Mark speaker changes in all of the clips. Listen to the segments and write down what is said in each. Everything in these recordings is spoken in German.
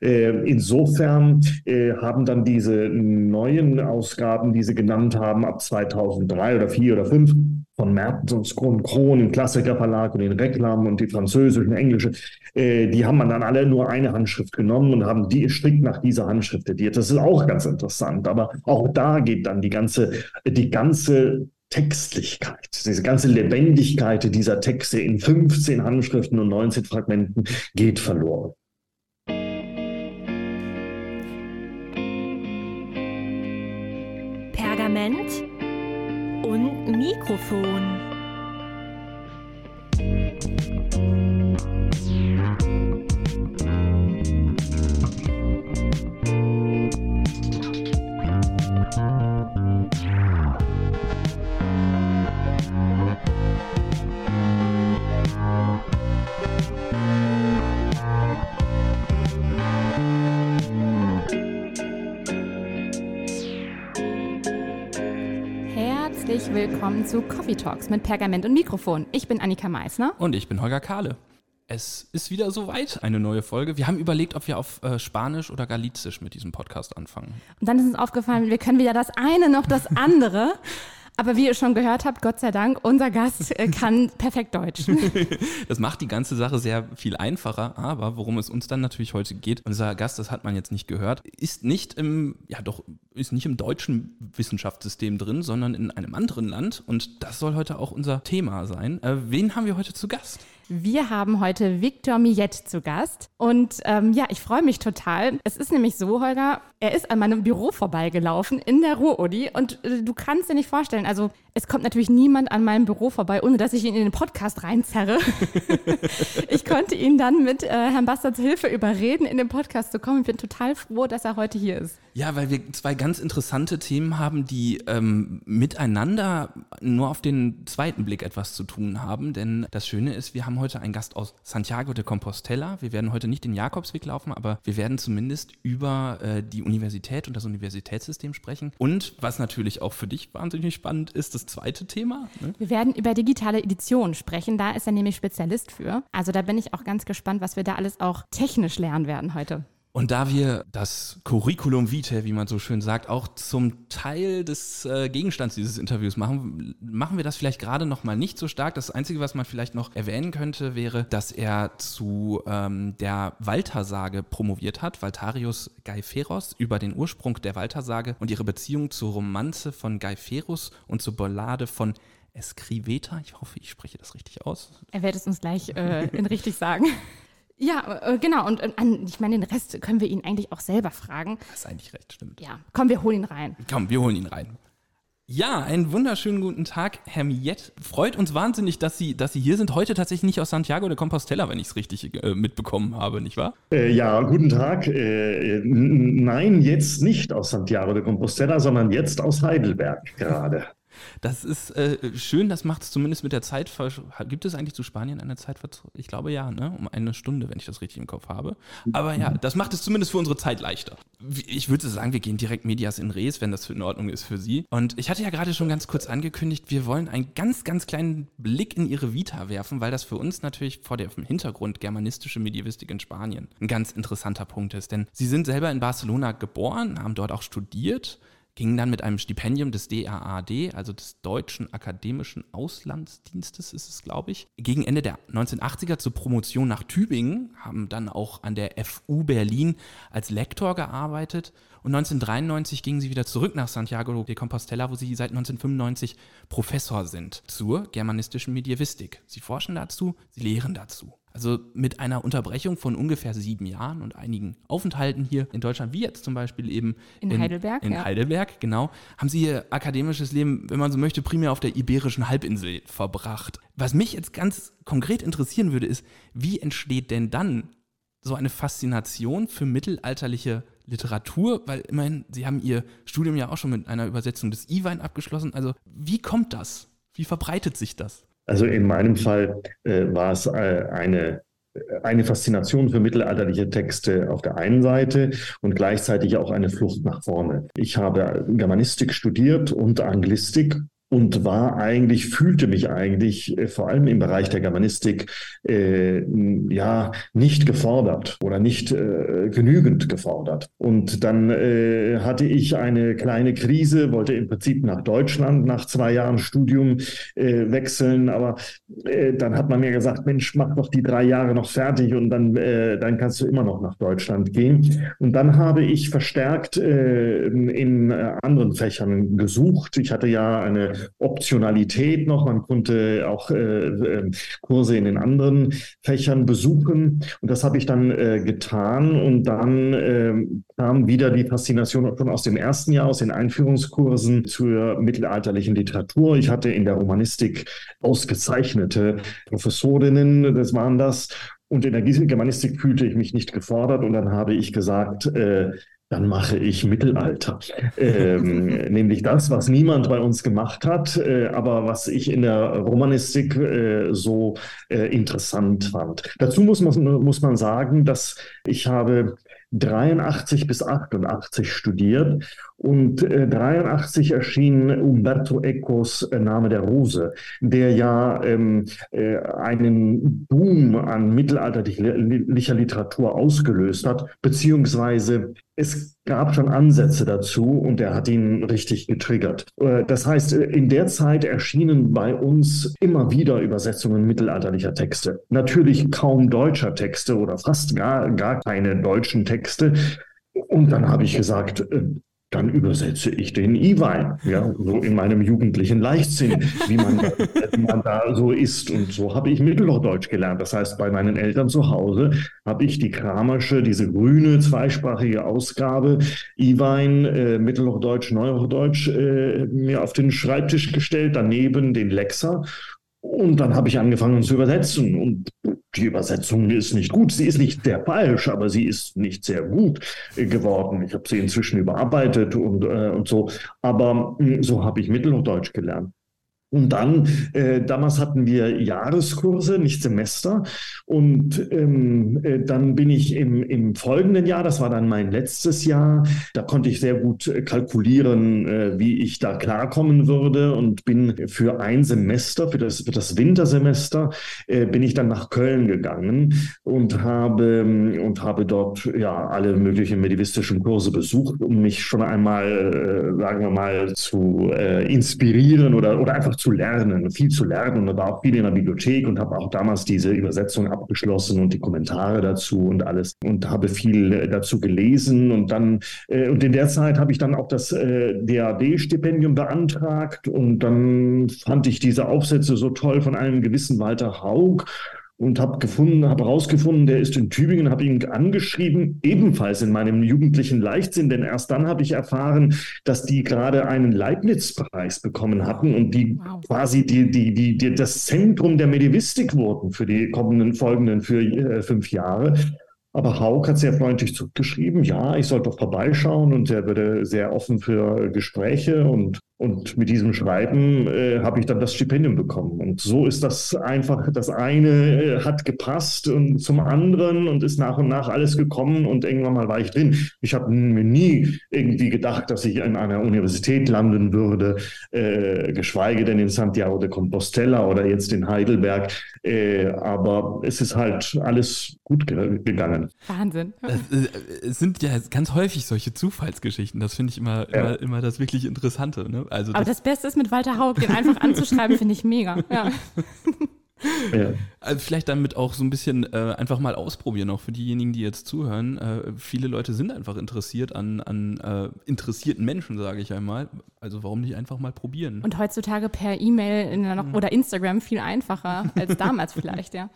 Speaker 1: Äh, insofern äh, haben dann diese neuen Ausgaben, die Sie genannt haben, ab 2003 oder 4 oder 5 von Mertens und Kron im Klassikerverlag und den Reklam und die französischen, englische, äh, die haben man dann alle nur eine Handschrift genommen und haben die strikt nach dieser Handschrift ediert. Das ist auch ganz interessant, aber auch da geht dann die ganze, die ganze Textlichkeit, diese ganze Lebendigkeit dieser Texte in 15 Handschriften und 19 Fragmenten geht verloren.
Speaker 2: Pergament und Mikrofon. Willkommen zu Coffee Talks mit Pergament und Mikrofon. Ich bin Annika Meissner.
Speaker 3: Und ich bin Holger Kahle. Es ist wieder soweit, eine neue Folge. Wir haben überlegt, ob wir auf äh, Spanisch oder Galizisch mit diesem Podcast anfangen.
Speaker 2: Und dann ist uns aufgefallen, wir können weder das eine noch das andere. Aber wie ihr schon gehört habt, Gott sei Dank, unser Gast äh, kann perfekt Deutsch.
Speaker 3: das macht die ganze Sache sehr viel einfacher. Aber worum es uns dann natürlich heute geht, unser Gast, das hat man jetzt nicht gehört, ist nicht im, ja doch, ist nicht im deutschen Wissenschaftssystem drin, sondern in einem anderen Land. Und das soll heute auch unser Thema sein. Äh, wen haben wir heute zu Gast?
Speaker 2: Wir haben heute Victor Millet zu Gast. Und ähm, ja, ich freue mich total. Es ist nämlich so, Holger, er ist an meinem Büro vorbeigelaufen in der Ruhr-Uni. Und äh, du kannst dir nicht vorstellen, also es kommt natürlich niemand an meinem Büro vorbei, ohne dass ich ihn in den Podcast reinzerre. ich konnte ihn dann mit äh, Herrn Bastards Hilfe überreden, in den Podcast zu kommen. Ich bin total froh, dass er heute hier ist.
Speaker 3: Ja, weil wir zwei ganz interessante Themen haben, die ähm, miteinander nur auf den zweiten Blick etwas zu tun haben. Denn das Schöne ist, wir haben heute einen Gast aus Santiago de Compostela. Wir werden heute nicht den Jakobsweg laufen, aber wir werden zumindest über äh, die Universität und das Universitätssystem sprechen. Und was natürlich auch für dich wahnsinnig spannend ist, das zweite Thema.
Speaker 2: Ne? Wir werden über digitale Edition sprechen. Da ist er nämlich Spezialist für. Also da bin ich auch ganz gespannt, was wir da alles auch technisch lernen werden heute.
Speaker 3: Und da wir das Curriculum vitae, wie man so schön sagt, auch zum Teil des äh, Gegenstands dieses Interviews machen, machen wir das vielleicht gerade noch mal nicht so stark. Das Einzige, was man vielleicht noch erwähnen könnte, wäre, dass er zu ähm, der Waltersage promoviert hat, Valtarius Gaiferos, über den Ursprung der Waltersage und ihre Beziehung zur Romanze von Gaiferus und zur Ballade von Escriveta. Ich hoffe, ich spreche das richtig aus.
Speaker 2: Er wird es uns gleich äh, in richtig sagen. Ja, äh, genau. Und äh, ich meine, den Rest können wir ihn eigentlich auch selber fragen.
Speaker 3: Das ist eigentlich recht, stimmt.
Speaker 2: Ja, komm, wir holen ihn rein.
Speaker 3: Komm, wir holen ihn rein. Ja, einen wunderschönen guten Tag, Herr Miet. Freut uns wahnsinnig, dass Sie, dass Sie hier sind. Heute tatsächlich nicht aus Santiago de Compostela, wenn ich es richtig äh, mitbekommen habe, nicht wahr?
Speaker 1: Äh, ja, guten Tag. Äh, nein, jetzt nicht aus Santiago de Compostela, sondern jetzt aus Heidelberg gerade.
Speaker 3: Das ist äh, schön, das macht es zumindest mit der Zeit. Gibt es eigentlich zu Spanien eine Zeitverzögerung? Ich glaube ja, ne? um eine Stunde, wenn ich das richtig im Kopf habe. Aber ja, das macht es zumindest für unsere Zeit leichter. Ich würde sagen, wir gehen direkt Medias in Res, wenn das in Ordnung ist für Sie. Und ich hatte ja gerade schon ganz kurz angekündigt, wir wollen einen ganz, ganz kleinen Blick in Ihre Vita werfen, weil das für uns natürlich vor dem Hintergrund germanistische Medievistik in Spanien ein ganz interessanter Punkt ist. Denn Sie sind selber in Barcelona geboren, haben dort auch studiert ging dann mit einem Stipendium des DAAD, also des Deutschen Akademischen Auslandsdienstes ist es, glaube ich, gegen Ende der 1980er zur Promotion nach Tübingen, haben dann auch an der FU Berlin als Lektor gearbeitet und 1993 gingen sie wieder zurück nach Santiago de Compostela, wo sie seit 1995 Professor sind zur germanistischen Medievistik. Sie forschen dazu, sie lehren dazu. Also mit einer Unterbrechung von ungefähr sieben Jahren und einigen Aufenthalten hier in Deutschland, wie jetzt zum Beispiel eben
Speaker 2: in, in Heidelberg.
Speaker 3: In ja. Heidelberg, genau, haben sie ihr akademisches Leben, wenn man so möchte, primär auf der iberischen Halbinsel verbracht. Was mich jetzt ganz konkret interessieren würde, ist, wie entsteht denn dann so eine Faszination für mittelalterliche Literatur? Weil immerhin, Sie haben Ihr Studium ja auch schon mit einer Übersetzung des Iwein abgeschlossen. Also wie kommt das? Wie verbreitet sich das?
Speaker 1: Also in meinem Fall äh, war es äh, eine eine Faszination für mittelalterliche Texte auf der einen Seite und gleichzeitig auch eine Flucht nach vorne. Ich habe Germanistik studiert und Anglistik und war eigentlich, fühlte mich eigentlich äh, vor allem im Bereich der Germanistik äh, ja nicht gefordert oder nicht äh, genügend gefordert. Und dann äh, hatte ich eine kleine Krise, wollte im Prinzip nach Deutschland nach zwei Jahren Studium äh, wechseln, aber äh, dann hat man mir gesagt, Mensch, mach doch die drei Jahre noch fertig und dann, äh, dann kannst du immer noch nach Deutschland gehen. Und dann habe ich verstärkt äh, in äh, anderen Fächern gesucht. Ich hatte ja eine Optionalität noch. Man konnte auch äh, äh, Kurse in den anderen Fächern besuchen. Und das habe ich dann äh, getan. Und dann äh, kam wieder die Faszination schon aus dem ersten Jahr, aus den Einführungskursen zur mittelalterlichen Literatur. Ich hatte in der Romanistik ausgezeichnete Professorinnen, das waren das. Und in der Germanistik fühlte ich mich nicht gefordert. Und dann habe ich gesagt, äh, dann mache ich Mittelalter. Ähm, nämlich das, was niemand bei uns gemacht hat, äh, aber was ich in der Romanistik äh, so äh, interessant fand. Dazu muss man, muss man sagen, dass ich habe 83 bis 88 studiert und äh, 83 erschien Umberto Ecos äh, Name der Rose, der ja ähm, äh, einen Boom an mittelalterlicher Literatur ausgelöst hat, beziehungsweise es gab schon Ansätze dazu und er hat ihn richtig getriggert. Äh, das heißt, äh, in der Zeit erschienen bei uns immer wieder Übersetzungen mittelalterlicher Texte. Natürlich kaum deutscher Texte oder fast gar, gar keine deutschen Texte. Und dann habe ich gesagt, äh, dann übersetze ich den Iwein, ja, so in meinem jugendlichen Leichtsinn, wie man, da, wie man da so ist. Und so habe ich Mittelhochdeutsch gelernt. Das heißt, bei meinen Eltern zu Hause habe ich die Kramersche, diese grüne zweisprachige Ausgabe, Iwein, äh, Mittelhochdeutsch, Neuhochdeutsch, äh, mir auf den Schreibtisch gestellt, daneben den Lexer. Und dann habe ich angefangen zu übersetzen. Und die Übersetzung ist nicht gut. Sie ist nicht sehr falsch, aber sie ist nicht sehr gut geworden. Ich habe sie inzwischen überarbeitet und, äh, und so. Aber mh, hm, so habe ich Mittelhochdeutsch gelernt. Und dann, äh, damals hatten wir Jahreskurse, nicht Semester. Und ähm, äh, dann bin ich im, im folgenden Jahr, das war dann mein letztes Jahr, da konnte ich sehr gut äh, kalkulieren, äh, wie ich da klarkommen würde und bin für ein Semester, für das, für das Wintersemester, äh, bin ich dann nach Köln gegangen und habe, und habe dort ja alle möglichen medivistischen Kurse besucht, um mich schon einmal, äh, sagen wir mal, zu äh, inspirieren oder, oder einfach zu lernen, viel zu lernen und war auch viel in der Bibliothek und habe auch damals diese Übersetzung abgeschlossen und die Kommentare dazu und alles und habe viel äh, dazu gelesen und dann äh, und in der Zeit habe ich dann auch das äh, DAD-Stipendium beantragt und dann fand ich diese Aufsätze so toll von einem gewissen Walter Haug und habe gefunden, habe herausgefunden, der ist in Tübingen, habe ihn angeschrieben, ebenfalls in meinem jugendlichen Leichtsinn, denn erst dann habe ich erfahren, dass die gerade einen Leibniz-Preis bekommen hatten und die wow. quasi die, die, die, die, das Zentrum der Medivistik wurden für die kommenden folgenden für, äh, fünf Jahre. Aber Haug hat sehr freundlich zurückgeschrieben, ja, ich sollte doch vorbeischauen und er würde sehr offen für Gespräche und und mit diesem Schreiben äh, habe ich dann das Stipendium bekommen. Und so ist das einfach, das eine äh, hat gepasst und zum anderen und ist nach und nach alles gekommen und irgendwann mal war ich drin. Ich habe mir nie irgendwie gedacht, dass ich in einer Universität landen würde, äh, geschweige denn in Santiago de Compostela oder jetzt in Heidelberg. Äh, aber es ist halt alles gut ge gegangen.
Speaker 2: Wahnsinn.
Speaker 3: Äh, es sind ja ganz häufig solche Zufallsgeschichten. Das finde ich immer, ja. immer, immer das wirklich Interessante. Ne?
Speaker 2: Also Aber das, das, Beste ist mit Walter Haug, den einfach anzuschreiben, finde ich mega. Ja.
Speaker 3: Ja. Also vielleicht damit auch so ein bisschen äh, einfach mal ausprobieren, auch für diejenigen, die jetzt zuhören. Äh, viele Leute sind einfach interessiert an, an äh, interessierten Menschen, sage ich einmal. Also warum nicht einfach mal probieren?
Speaker 2: Und heutzutage per E-Mail mhm. oder Instagram viel einfacher als damals vielleicht, ja.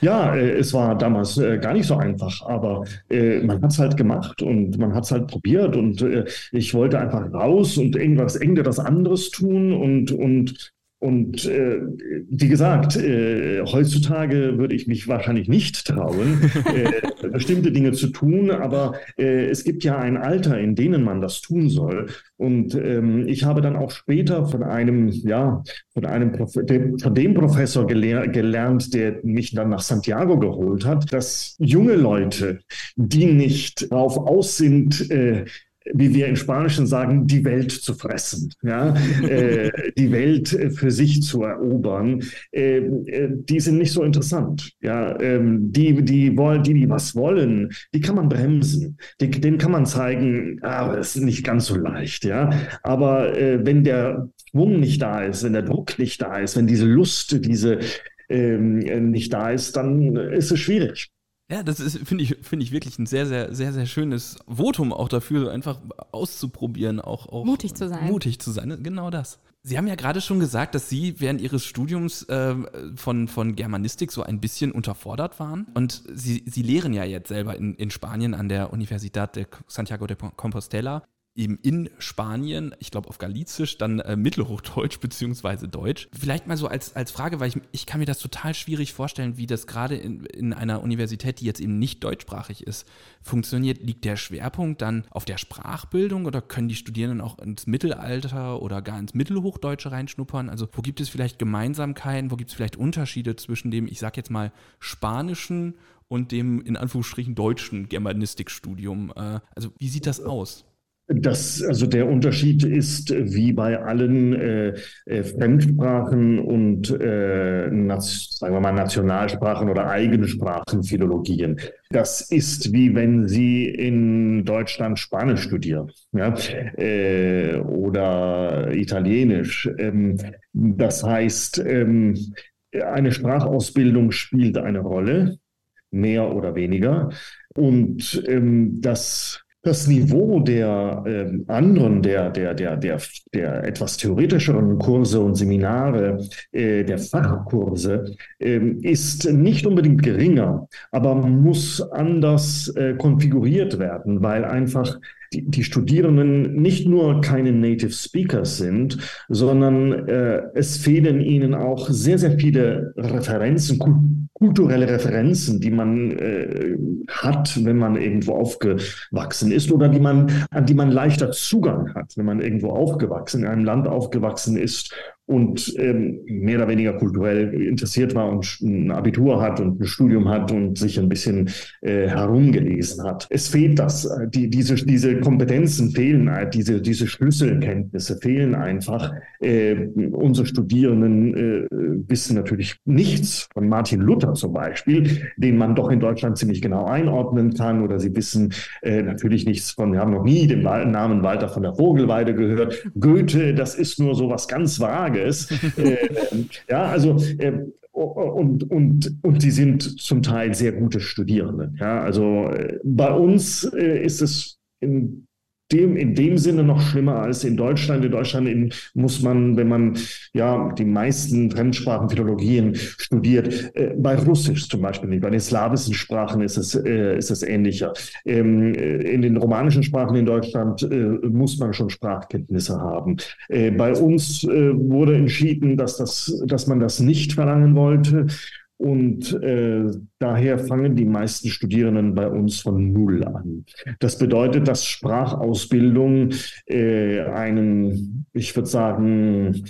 Speaker 1: Ja, äh, es war damals äh, gar nicht so einfach, aber äh, man hat es halt gemacht und man hat es halt probiert und äh, ich wollte einfach raus und irgendwas irgendetwas anderes tun und und und äh, wie gesagt, äh, heutzutage würde ich mich wahrscheinlich nicht trauen, äh, bestimmte Dinge zu tun, aber äh, es gibt ja ein Alter, in dem man das tun soll. Und ähm, ich habe dann auch später von einem, ja, von einem Prof dem, von dem Professor gelehr gelernt, der mich dann nach Santiago geholt hat, dass junge Leute, die nicht darauf aus sind, äh, wie wir in Spanischen sagen, die Welt zu fressen, ja, äh, die Welt für sich zu erobern, äh, äh, die sind nicht so interessant. Ja, ähm, die, die wollen, die, die was wollen, die kann man bremsen, die, denen kann man zeigen, aber ah, es ist nicht ganz so leicht, ja. Aber äh, wenn der Schwung nicht da ist, wenn der Druck nicht da ist, wenn diese Lust, diese ähm, nicht da ist, dann ist es schwierig.
Speaker 3: Ja, das ist, finde ich, finde ich wirklich ein sehr, sehr, sehr, sehr schönes Votum auch dafür, einfach auszuprobieren, auch, auch
Speaker 2: mutig zu sein.
Speaker 3: Mutig zu sein, genau das. Sie haben ja gerade schon gesagt, dass Sie während Ihres Studiums äh, von, von Germanistik so ein bisschen unterfordert waren. Und Sie, Sie lehren ja jetzt selber in, in Spanien an der Universidad de Santiago de Compostela eben in Spanien, ich glaube auf Galizisch, dann äh, Mittelhochdeutsch beziehungsweise Deutsch. Vielleicht mal so als, als Frage, weil ich, ich kann mir das total schwierig vorstellen, wie das gerade in, in einer Universität, die jetzt eben nicht deutschsprachig ist, funktioniert. Liegt der Schwerpunkt dann auf der Sprachbildung oder können die Studierenden auch ins Mittelalter oder gar ins Mittelhochdeutsche reinschnuppern? Also wo gibt es vielleicht Gemeinsamkeiten, wo gibt es vielleicht Unterschiede zwischen dem, ich sage jetzt mal, spanischen und dem in Anführungsstrichen deutschen Germanistikstudium? Äh, also wie sieht das aus?
Speaker 1: Das, also der Unterschied ist wie bei allen äh, äh, Fremdsprachen und äh, sagen wir mal Nationalsprachen oder Eigensprachenphilologien. Das ist wie wenn Sie in Deutschland Spanisch studieren ja? äh, oder Italienisch. Ähm, das heißt, ähm, eine Sprachausbildung spielt eine Rolle, mehr oder weniger. Und ähm, das das Niveau der äh, anderen, der, der, der, der, der etwas theoretischeren Kurse und Seminare, äh, der Fachkurse, äh, ist nicht unbedingt geringer, aber muss anders äh, konfiguriert werden, weil einfach die, die Studierenden nicht nur keine Native Speakers sind, sondern äh, es fehlen ihnen auch sehr, sehr viele Referenzen, kulturelle Referenzen, die man äh, hat, wenn man irgendwo aufgewachsen ist oder die man, an die man leichter Zugang hat, wenn man irgendwo aufgewachsen, in einem Land aufgewachsen ist und ähm, mehr oder weniger kulturell interessiert war und ein Abitur hat und ein Studium hat und sich ein bisschen äh, herumgelesen hat. Es fehlt das. Die, diese, diese Kompetenzen fehlen, äh, diese, diese Schlüsselkenntnisse fehlen einfach. Äh, unsere Studierenden äh, wissen natürlich nichts von Martin Luther zum Beispiel, den man doch in Deutschland ziemlich genau einordnen kann. Oder sie wissen äh, natürlich nichts von, wir haben noch nie den Namen Walter von der Vogelweide gehört. Goethe, das ist nur so was ganz Vages Tages. äh, ja, also äh, und, und, und sie sind zum Teil sehr gute Studierende. Ja, also äh, bei uns ist es in dem, in dem Sinne noch schlimmer als in Deutschland. In Deutschland in, muss man, wenn man ja die meisten Fremdsprachenphilologien studiert, äh, bei Russisch zum Beispiel nicht. Bei den slawischen Sprachen ist es, äh, ist es ähnlicher. Ähm, äh, in den romanischen Sprachen in Deutschland äh, muss man schon Sprachkenntnisse haben. Äh, bei uns äh, wurde entschieden, dass, das, dass man das nicht verlangen wollte. Und äh, daher fangen die meisten Studierenden bei uns von Null an. Das bedeutet, dass Sprachausbildung äh, einen, ich würde sagen,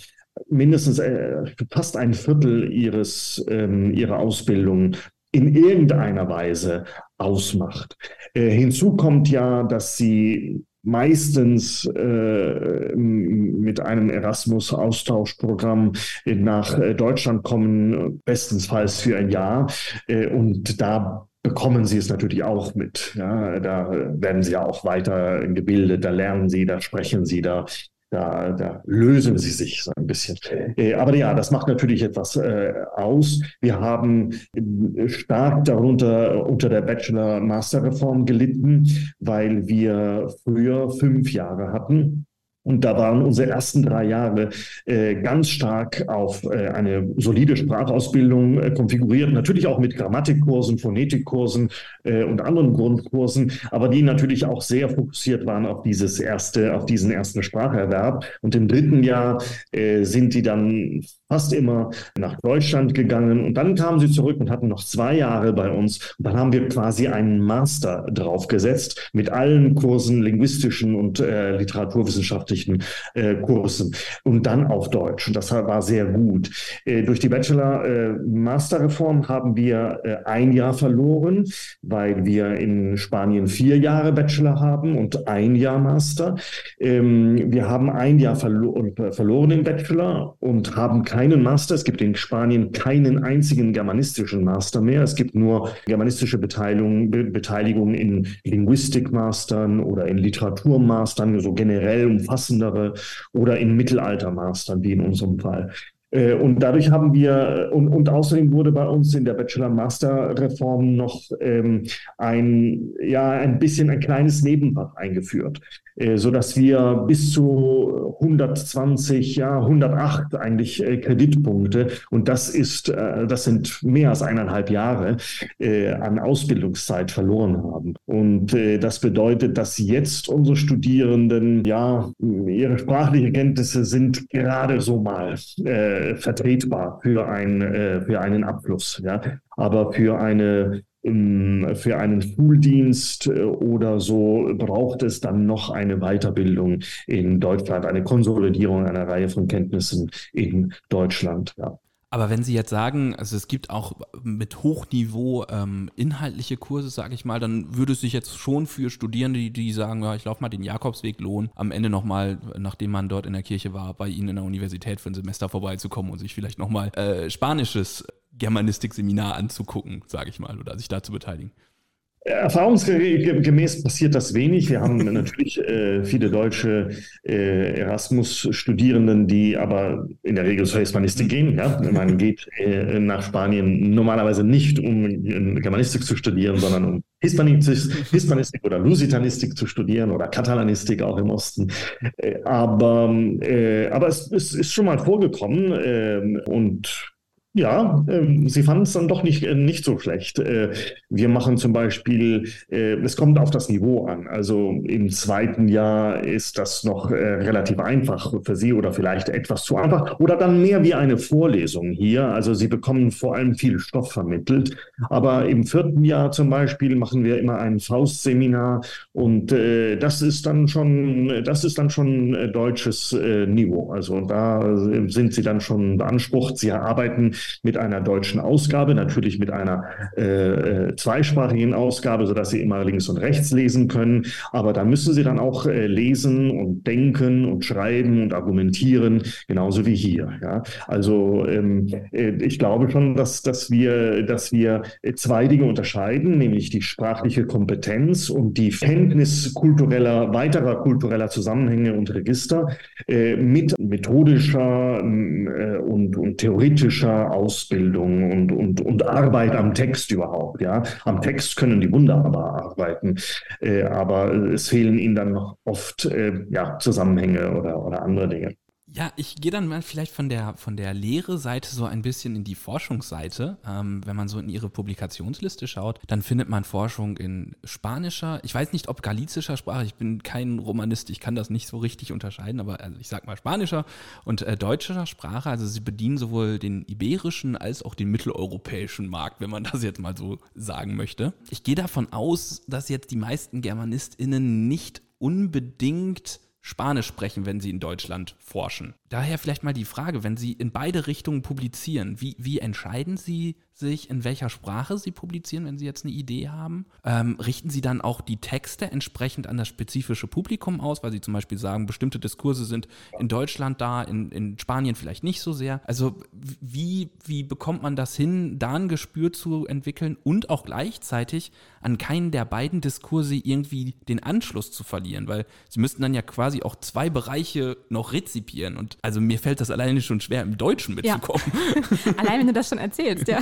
Speaker 1: mindestens äh, fast ein Viertel ihres, ähm, ihrer Ausbildung in irgendeiner Weise ausmacht. Äh, hinzu kommt ja, dass sie meistens äh, mit einem Erasmus-Austauschprogramm nach äh, Deutschland kommen, bestensfalls für ein Jahr. Äh, und da bekommen sie es natürlich auch mit. Ja, da werden sie ja auch weiter gebildet, da lernen sie, da sprechen sie, da da, da lösen sie sich so ein bisschen. Äh, aber ja, das macht natürlich etwas äh, aus. Wir haben äh, stark darunter unter der Bachelor-Master-Reform gelitten, weil wir früher fünf Jahre hatten und da waren unsere ersten drei Jahre äh, ganz stark auf äh, eine solide Sprachausbildung äh, konfiguriert, natürlich auch mit Grammatikkursen, Phonetikkursen äh, und anderen Grundkursen, aber die natürlich auch sehr fokussiert waren auf dieses erste, auf diesen ersten Spracherwerb. Und im dritten Jahr äh, sind die dann fast immer nach Deutschland gegangen und dann kamen sie zurück und hatten noch zwei Jahre bei uns. Und dann haben wir quasi einen Master draufgesetzt mit allen Kursen, linguistischen und äh, literaturwissenschaftlichen äh, Kursen und dann auf Deutsch. Und das war sehr gut. Äh, durch die Bachelor-Master-Reform äh, haben wir äh, ein Jahr verloren, weil wir in Spanien vier Jahre Bachelor haben und ein Jahr Master. Ähm, wir haben ein Jahr verlo verloren im Bachelor und haben keinen Master. Es gibt in Spanien keinen einzigen germanistischen Master mehr. Es gibt nur germanistische Beteiligung, Be Beteiligung in Linguistikmastern oder in Literaturmastern, so generell umfassendere oder in Mittelaltermastern, wie in unserem Fall. Äh, und dadurch haben wir, und, und außerdem wurde bei uns in der Bachelor-Master-Reform noch ähm, ein, ja, ein bisschen ein kleines Nebenfach eingeführt, so dass wir bis zu 120, ja, 108 eigentlich äh, Kreditpunkte, und das ist, äh, das sind mehr als eineinhalb Jahre äh, an Ausbildungszeit verloren haben. Und äh, das bedeutet, dass jetzt unsere Studierenden, ja, ihre sprachliche Kenntnisse sind gerade so mal, äh, vertretbar für, ein, äh, für einen Abfluss. Ja? Aber für eine für einen Schuldienst äh, oder so braucht es dann noch eine Weiterbildung in Deutschland, eine Konsolidierung einer Reihe von Kenntnissen in Deutschland. Ja.
Speaker 3: Aber wenn Sie jetzt sagen, also es gibt auch mit Hochniveau ähm, inhaltliche Kurse, sage ich mal, dann würde es sich jetzt schon für Studierende, die, die sagen, ja, ich laufe mal den Jakobsweg lohnen, am Ende nochmal, nachdem man dort in der Kirche war, bei Ihnen in der Universität für ein Semester vorbeizukommen und sich vielleicht nochmal äh, spanisches Germanistik-Seminar anzugucken, sage ich mal, oder sich da zu beteiligen.
Speaker 1: Erfahrungsgemäß passiert das wenig. Wir haben natürlich äh, viele deutsche äh, Erasmus-Studierenden, die aber in der Regel zur Hispanistik gehen. Ja? Man geht äh, nach Spanien normalerweise nicht, um Germanistik zu studieren, sondern um Hispanistik, Hispanistik oder Lusitanistik zu studieren oder Katalanistik auch im Osten. Äh, aber, äh, aber es, es, ist schon mal vorgekommen ähm, und ja, äh, sie fanden es dann doch nicht, äh, nicht so schlecht. Äh, wir machen zum Beispiel, äh, es kommt auf das Niveau an. Also im zweiten Jahr ist das noch äh, relativ einfach für Sie oder vielleicht etwas zu einfach oder dann mehr wie eine Vorlesung hier. Also Sie bekommen vor allem viel Stoff vermittelt. Aber im vierten Jahr zum Beispiel machen wir immer ein Faustseminar und äh, das ist dann schon, das ist dann schon äh, deutsches Niveau. Also da sind Sie dann schon beansprucht. Sie arbeiten mit einer deutschen Ausgabe, natürlich mit einer äh, äh, zweisprachigen Ausgabe, sodass Sie immer links und rechts lesen können. Aber da müssen Sie dann auch äh, lesen und denken und schreiben und argumentieren, genauso wie hier. Ja? Also ähm, äh, ich glaube schon, dass, dass, wir, dass wir zwei Dinge unterscheiden, nämlich die sprachliche Kompetenz und die Kenntnis kultureller, weiterer kultureller Zusammenhänge und Register äh, mit methodischer äh, und, und theoretischer Ausbildung und, und, und Arbeit am Text überhaupt. Ja, am Text können die wunderbar arbeiten, äh, aber es fehlen ihnen dann noch oft äh, ja, Zusammenhänge oder, oder andere Dinge.
Speaker 3: Ja, ich gehe dann mal vielleicht von der, von der Lehre-Seite so ein bisschen in die Forschungsseite. Ähm, wenn man so in ihre Publikationsliste schaut, dann findet man Forschung in spanischer, ich weiß nicht, ob galizischer Sprache, ich bin kein Romanist, ich kann das nicht so richtig unterscheiden, aber also ich sag mal spanischer und äh, deutscher Sprache. Also sie bedienen sowohl den iberischen als auch den mitteleuropäischen Markt, wenn man das jetzt mal so sagen möchte. Ich gehe davon aus, dass jetzt die meisten GermanistInnen nicht unbedingt Spanisch sprechen, wenn sie in Deutschland forschen. Daher vielleicht mal die Frage, wenn Sie in beide Richtungen publizieren, wie, wie entscheiden Sie sich, in welcher Sprache Sie publizieren, wenn Sie jetzt eine Idee haben? Ähm, richten Sie dann auch die Texte entsprechend an das spezifische Publikum aus, weil Sie zum Beispiel sagen, bestimmte Diskurse sind in Deutschland da, in, in Spanien vielleicht nicht so sehr. Also wie, wie bekommt man das hin, da ein Gespür zu entwickeln und auch gleichzeitig an keinen der beiden Diskurse irgendwie den Anschluss zu verlieren? Weil Sie müssten dann ja quasi auch zwei Bereiche noch rezipieren. Und also mir fällt das alleine schon schwer, im Deutschen mitzukommen.
Speaker 2: Ja. Allein wenn du das schon erzählst, ja.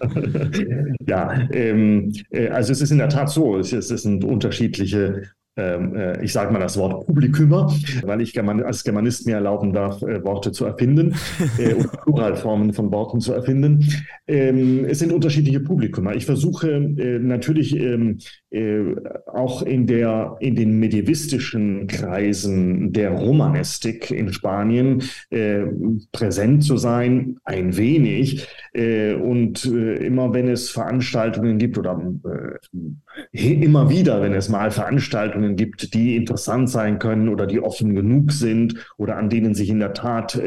Speaker 1: ja, ähm, äh, also es ist in der Tat so, es, es sind unterschiedliche ähm, äh, ich sage mal das Wort Publikümer, weil ich als Germanist mir erlauben darf, äh, Worte zu erfinden äh, oder Pluralformen von Worten zu erfinden. Ähm, es sind unterschiedliche Publikümer. Ich versuche äh, natürlich ähm, äh, auch in der in den medievistischen Kreisen der Romanistik in Spanien äh, präsent zu sein, ein wenig. Äh, und äh, immer wenn es Veranstaltungen gibt oder äh, immer wieder, wenn es mal Veranstaltungen gibt, die interessant sein können oder die offen genug sind oder an denen sich in der Tat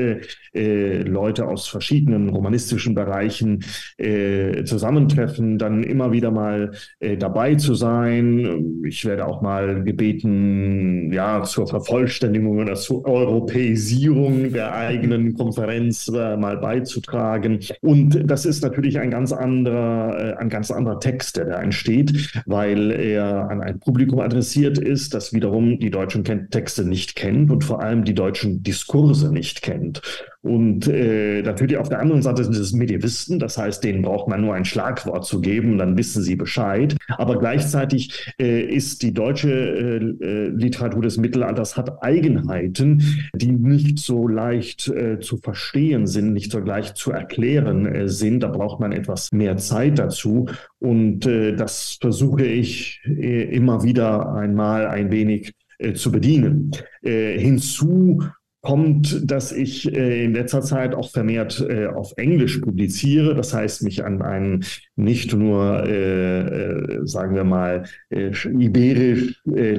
Speaker 1: Leute aus verschiedenen romanistischen Bereichen zusammentreffen, dann immer wieder mal dabei zu sein sein. Ich werde auch mal gebeten, ja, zur Vervollständigung oder zur Europäisierung der eigenen Konferenz äh, mal beizutragen. Und das ist natürlich ein ganz anderer, äh, ein ganz anderer Text, der da entsteht, weil er an ein Publikum adressiert ist, das wiederum die deutschen Texte nicht kennt und vor allem die deutschen Diskurse nicht kennt. Und äh, natürlich auf der anderen Seite sind es Medievisten, das heißt, denen braucht man nur ein Schlagwort zu geben, dann wissen sie Bescheid. Aber gleichzeitig äh, ist die deutsche äh, äh Literatur des Mittelalters hat Eigenheiten, die nicht so leicht äh, zu verstehen sind, nicht so leicht zu erklären äh, sind. Da braucht man etwas mehr Zeit dazu. Und äh, das versuche ich äh, immer wieder einmal ein wenig äh, zu bedienen. Äh, hinzu kommt, dass ich äh, in letzter Zeit auch vermehrt äh, auf Englisch publiziere. Das heißt, mich an ein nicht nur, äh, äh sagen wir mal, äh, iberisch, äh,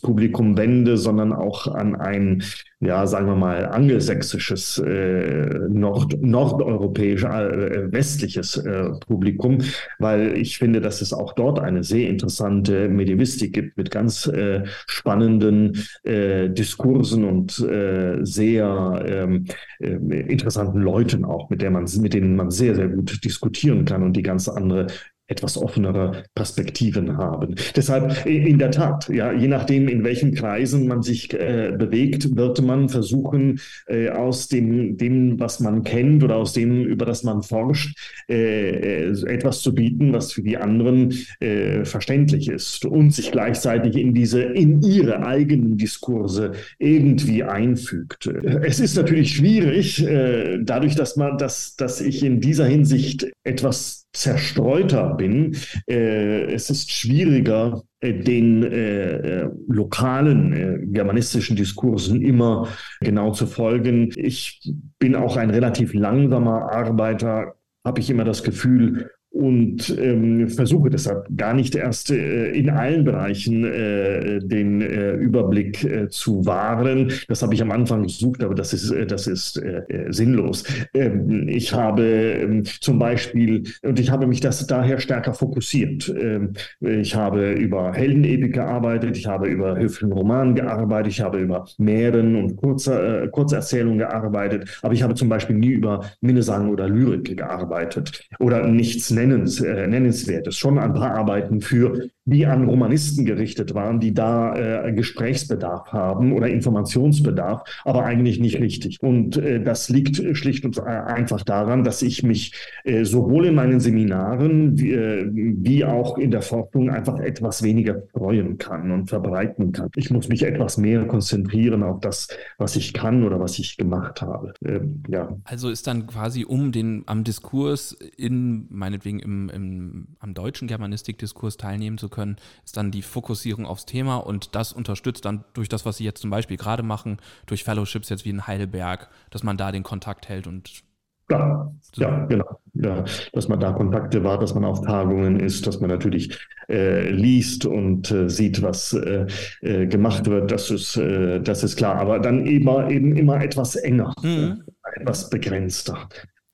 Speaker 1: Publikum wende, sondern auch an ein ja, sagen wir mal, angelsächsisches, äh, Nord nordeuropäisch, äh, westliches äh, Publikum, weil ich finde, dass es auch dort eine sehr interessante Medievistik gibt mit ganz äh, spannenden äh, Diskursen und äh, sehr ähm, äh, interessanten Leuten auch, mit, der man, mit denen man sehr, sehr gut diskutieren kann und die ganz andere etwas offenere Perspektiven haben. Deshalb in der Tat, ja, je nachdem, in welchen Kreisen man sich äh, bewegt, wird man versuchen, äh, aus dem, dem, was man kennt oder aus dem, über das man forscht, äh, äh etwas zu bieten, was für die anderen äh, verständlich ist und sich gleichzeitig in diese, in ihre eigenen Diskurse irgendwie einfügt. Es ist natürlich schwierig, äh, dadurch, dass man, dass, dass ich in dieser Hinsicht etwas zerstreuter bin. Äh, es ist schwieriger, äh, den äh, äh, lokalen äh, germanistischen Diskursen immer genau zu folgen. Ich bin auch ein relativ langsamer Arbeiter, habe ich immer das Gefühl, und ähm, versuche deshalb gar nicht erst äh, in allen Bereichen äh, den äh, Überblick äh, zu wahren. Das habe ich am Anfang gesucht, aber das ist, äh, das ist äh, sinnlos. Ähm, ich habe ähm, zum Beispiel, und ich habe mich das daher stärker fokussiert. Ähm, ich habe über Heldenepik gearbeitet, ich habe über höflichen Roman gearbeitet, ich habe über Meeren und Kurzer, Kurzerzählungen gearbeitet, aber ich habe zum Beispiel nie über Minnesang oder Lyrik gearbeitet oder nichts nennens, äh, nennenswertes, schon ein paar Arbeiten für die an Romanisten gerichtet waren, die da äh, Gesprächsbedarf haben oder Informationsbedarf, aber eigentlich nicht richtig. Und äh, das liegt schlicht und einfach daran, dass ich mich äh, sowohl in meinen Seminaren wie, äh, wie auch in der Forschung einfach etwas weniger freuen kann und verbreiten kann. Ich muss mich etwas mehr konzentrieren auf das, was ich kann oder was ich gemacht habe. Ähm,
Speaker 3: ja. Also ist dann quasi um den am Diskurs in meinetwegen im, im am deutschen Germanistikdiskurs teilnehmen zu können, ist dann die Fokussierung aufs Thema und das unterstützt dann durch das, was Sie jetzt zum Beispiel gerade machen, durch Fellowships jetzt wie in Heidelberg, dass man da den Kontakt hält und
Speaker 1: ja, ja, genau. Ja, dass man da Kontakte war, dass man auf Tagungen ist, dass man natürlich äh, liest und äh, sieht, was äh, äh gemacht wird, das ist, äh, das ist klar. Aber dann immer, eben immer etwas enger, mhm. etwas begrenzter.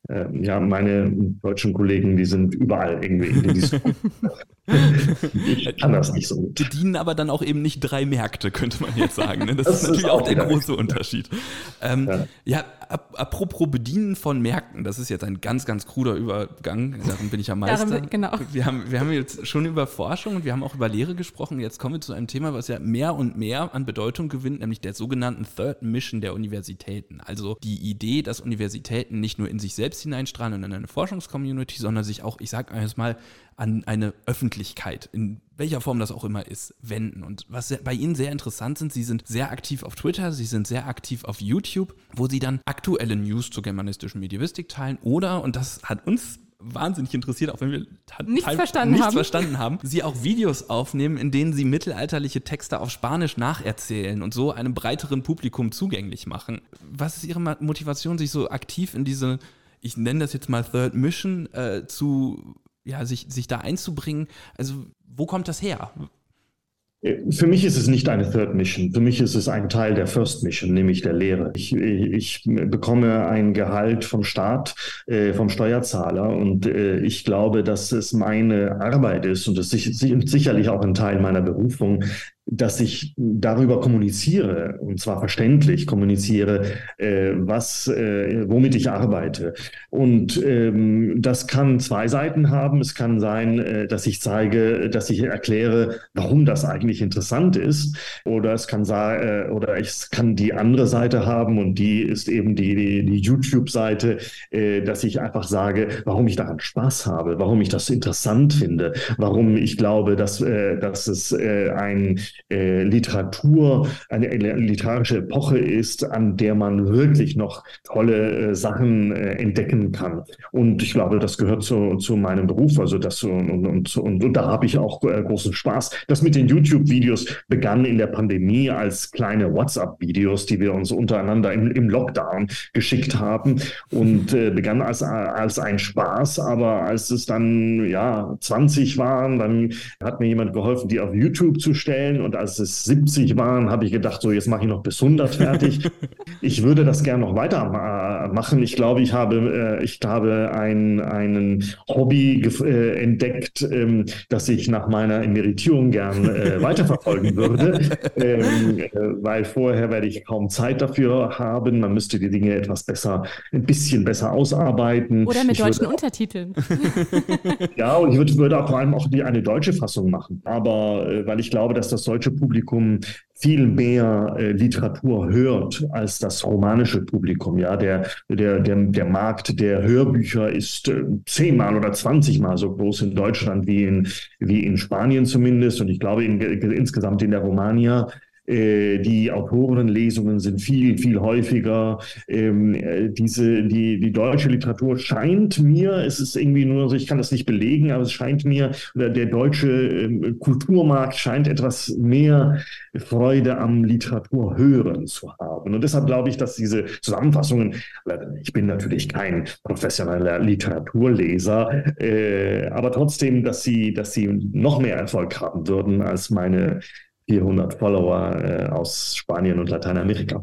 Speaker 1: Ähm, ja, meine deutschen Kollegen, die sind überall irgendwie in diesem.
Speaker 3: ich kann das nicht so gut. Bedienen aber dann auch eben nicht drei Märkte, könnte man jetzt sagen. Ne? Das, das, ist natürlich ist auch, auch der große Unterschied. Ähm, ja. ja, apropos Bedienen von Märkten, das ist jetzt ein ganz, ganz kruder Übergang. Darin bin ich am meisten. Darum, genau. Wir haben, wir haben jetzt schon über Forschung und wir haben auch über Lehre gesprochen. Jetzt kommen wir zu einem Thema, was ja mehr und mehr an Bedeutung gewinnt, nämlich der sogenannten Third Mission der Universitäten. Also die Idee, dass Universitäten nicht nur in sich selbst hineinstrahlen und in eine Forschungscommunity, sondern sich auch, ich sage mal, an eine Öffentlichkeit, in welcher Form das auch immer ist, wenden. Und was bei Ihnen sehr interessant sind, Sie sind sehr aktiv auf Twitter, Sie sind sehr aktiv auf YouTube, wo Sie dann aktuelle News zur germanistischen Medievistik teilen oder, und das hat uns wahnsinnig interessiert, auch wenn wir
Speaker 2: nichts, verstanden,
Speaker 3: nichts
Speaker 2: haben.
Speaker 3: verstanden haben, sie auch Videos aufnehmen, in denen sie mittelalterliche Texte auf Spanisch nacherzählen und so einem breiteren Publikum zugänglich machen. Was ist Ihre Motivation, sich so aktiv in diese, ich nenne das jetzt mal Third Mission, äh, zu, ja, sich, sich da einzubringen? Also, wo kommt das her?
Speaker 1: Für mich ist es nicht eine Third Mission. Für mich ist es ein Teil der First Mission, nämlich der Lehre. Ich, ich bekomme ein Gehalt vom Staat, äh, vom Steuerzahler und äh, ich glaube, dass es meine Arbeit ist und es ist sicherlich auch ein Teil meiner Berufung, dass ich darüber kommuniziere, und zwar verständlich kommuniziere, äh, was, äh, womit ich arbeite. Und ähm, das kann zwei Seiten haben. Es kann sein, äh, dass ich zeige, dass ich erkläre, warum das eigentlich interessant ist. Oder es kann sein, äh, oder es kann die andere Seite haben und die ist eben die, die, die YouTube-Seite, äh, dass ich einfach sage, warum ich daran Spaß habe, warum ich das interessant finde, warum ich glaube, dass, äh, dass es ein äh, Literatur, eine literarische Epoche ist, an der man wirklich noch tolle äh, Sachen äh, entdecken kann. Und ich glaube, das gehört zu, zu meinem Beruf. Also das und, und, und, und da habe ich auch äh, großen Spaß. Das mit den YouTube-Videos begann in der Pandemie als kleine WhatsApp-Videos, die wir uns untereinander im, im Lockdown geschickt haben und äh, begann als, als ein Spaß. Aber als es dann ja 20 waren, dann hat mir jemand geholfen, die auf YouTube zu stellen und als es 70 waren, habe ich gedacht, so jetzt mache ich noch bis 100 fertig. ich würde das gerne noch weitermachen. Ich glaube, ich habe, äh, ich habe ein, einen Hobby äh, entdeckt, ähm, das ich nach meiner Emeritierung gern äh, weiterverfolgen würde, ähm, weil vorher werde ich kaum Zeit dafür haben. Man müsste die Dinge etwas besser, ein bisschen besser ausarbeiten.
Speaker 2: Oder mit
Speaker 1: ich
Speaker 2: deutschen würde, Untertiteln.
Speaker 1: ja, und ich würde, würde auch vor allem auch die, eine deutsche Fassung machen. Aber weil ich glaube, dass das deutsche Publikum viel mehr äh, Literatur hört als das romanische Publikum. Ja, der, der, der, der Markt der Hörbücher ist äh, zehnmal oder zwanzigmal so groß in Deutschland wie in, wie in Spanien zumindest. Und ich glaube in, insgesamt in der Romania die Autorenlesungen sind viel, viel häufiger. Ähm, äh, diese, die, die deutsche Literatur scheint mir, es ist irgendwie nur so, ich kann das nicht belegen, aber es scheint mir, der, der deutsche ähm, Kulturmarkt scheint etwas mehr Freude am Literaturhören zu haben. Und deshalb glaube ich, dass diese Zusammenfassungen, ich bin natürlich kein professioneller Literaturleser, äh, aber trotzdem, dass sie, dass sie noch mehr Erfolg haben würden als meine 400 Follower äh, aus Spanien und Lateinamerika.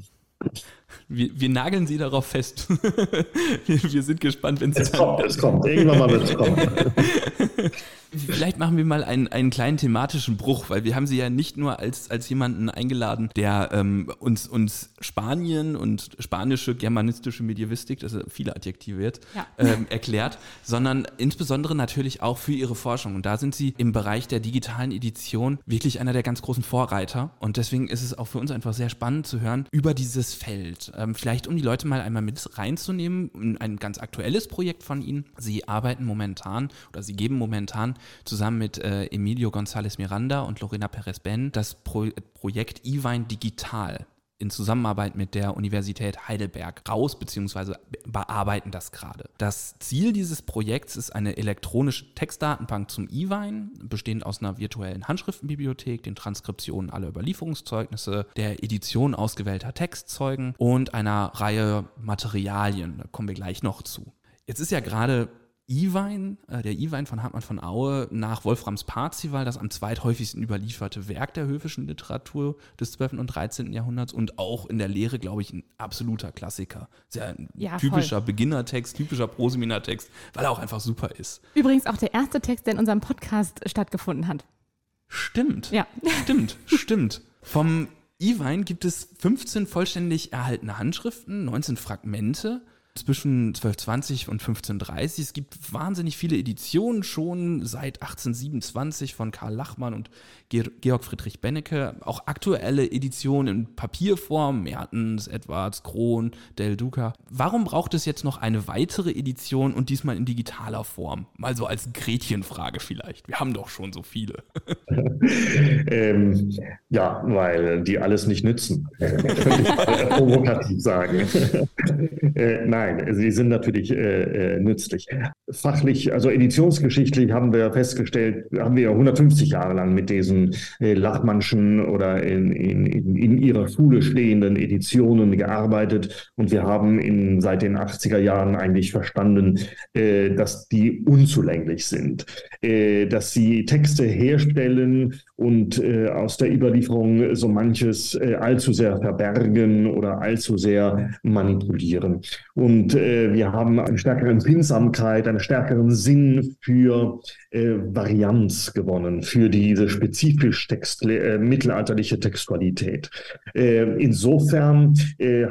Speaker 3: Wir, wir, nageln Sie darauf fest. wir, wir, sind gespannt, wenn Sie.
Speaker 1: Es kommt, es kommt. Irgendwann mal wird es kommen.
Speaker 3: Vielleicht machen wir mal einen, einen kleinen thematischen Bruch, weil wir haben sie ja nicht nur als, als jemanden eingeladen, der ähm, uns, uns Spanien und spanische, germanistische Medievistik, das sind viele Adjektive jetzt, ja. ähm, erklärt, sondern insbesondere natürlich auch für ihre Forschung. Und da sind sie im Bereich der digitalen Edition wirklich einer der ganz großen Vorreiter. Und deswegen ist es auch für uns einfach sehr spannend zu hören über dieses Feld. Ähm, vielleicht um die Leute mal einmal mit reinzunehmen, ein ganz aktuelles Projekt von ihnen. Sie arbeiten momentan oder sie geben momentan zusammen mit äh, Emilio González Miranda und Lorena Perez-Ben das Pro Projekt eWine Digital in Zusammenarbeit mit der Universität Heidelberg raus bzw. bearbeiten das gerade. Das Ziel dieses Projekts ist eine elektronische Textdatenbank zum E-Wein, bestehend aus einer virtuellen Handschriftenbibliothek, den Transkriptionen aller Überlieferungszeugnisse, der Edition ausgewählter Textzeugen und einer Reihe Materialien. Da kommen wir gleich noch zu. Jetzt ist ja gerade E-Wein, äh, der E-Wein von Hartmann von Aue nach Wolframs Parzival, das am zweithäufigsten überlieferte Werk der höfischen Literatur des 12. und 13. Jahrhunderts und auch in der Lehre, glaube ich, ein absoluter Klassiker. Sehr ein ja, typischer voll. Beginnertext, typischer Proseminartext, weil er auch einfach super ist.
Speaker 2: Übrigens auch der erste Text, der in unserem Podcast stattgefunden hat.
Speaker 3: Stimmt.
Speaker 2: Ja.
Speaker 3: Stimmt, stimmt. Vom E-Wein gibt es 15 vollständig erhaltene Handschriften, 19 Fragmente zwischen 1220 und 1530. Es gibt wahnsinnig viele Editionen schon seit 1827 von Karl Lachmann und Georg Friedrich Bennecke. Auch aktuelle Editionen in Papierform, Mertens, Edwards, Krohn, Del Duca. Warum braucht es jetzt noch eine weitere Edition und diesmal in digitaler Form? Mal so als Gretchenfrage vielleicht. Wir haben doch schon so viele.
Speaker 1: ähm, ja, weil die alles nicht nützen. provokativ sagen. äh, nein. Nein, sie sind natürlich äh, äh, nützlich. fachlich, also editionsgeschichtlich haben wir festgestellt, haben wir 150 Jahre lang mit diesen äh, Lachmannschen oder in, in, in, ihrer Schule stehenden Editionen gearbeitet und wir haben in, seit den 80er Jahren eigentlich verstanden, äh, dass die unzulänglich sind, äh, dass sie Texte herstellen und äh, aus der Überlieferung so manches äh, allzu sehr verbergen oder allzu sehr manipulieren. Und äh, wir haben eine stärkere Empfindsamkeit, einen stärkeren Sinn für äh, Varianz gewonnen, für diese spezifisch text äh, mittelalterliche Textualität. Äh, insofern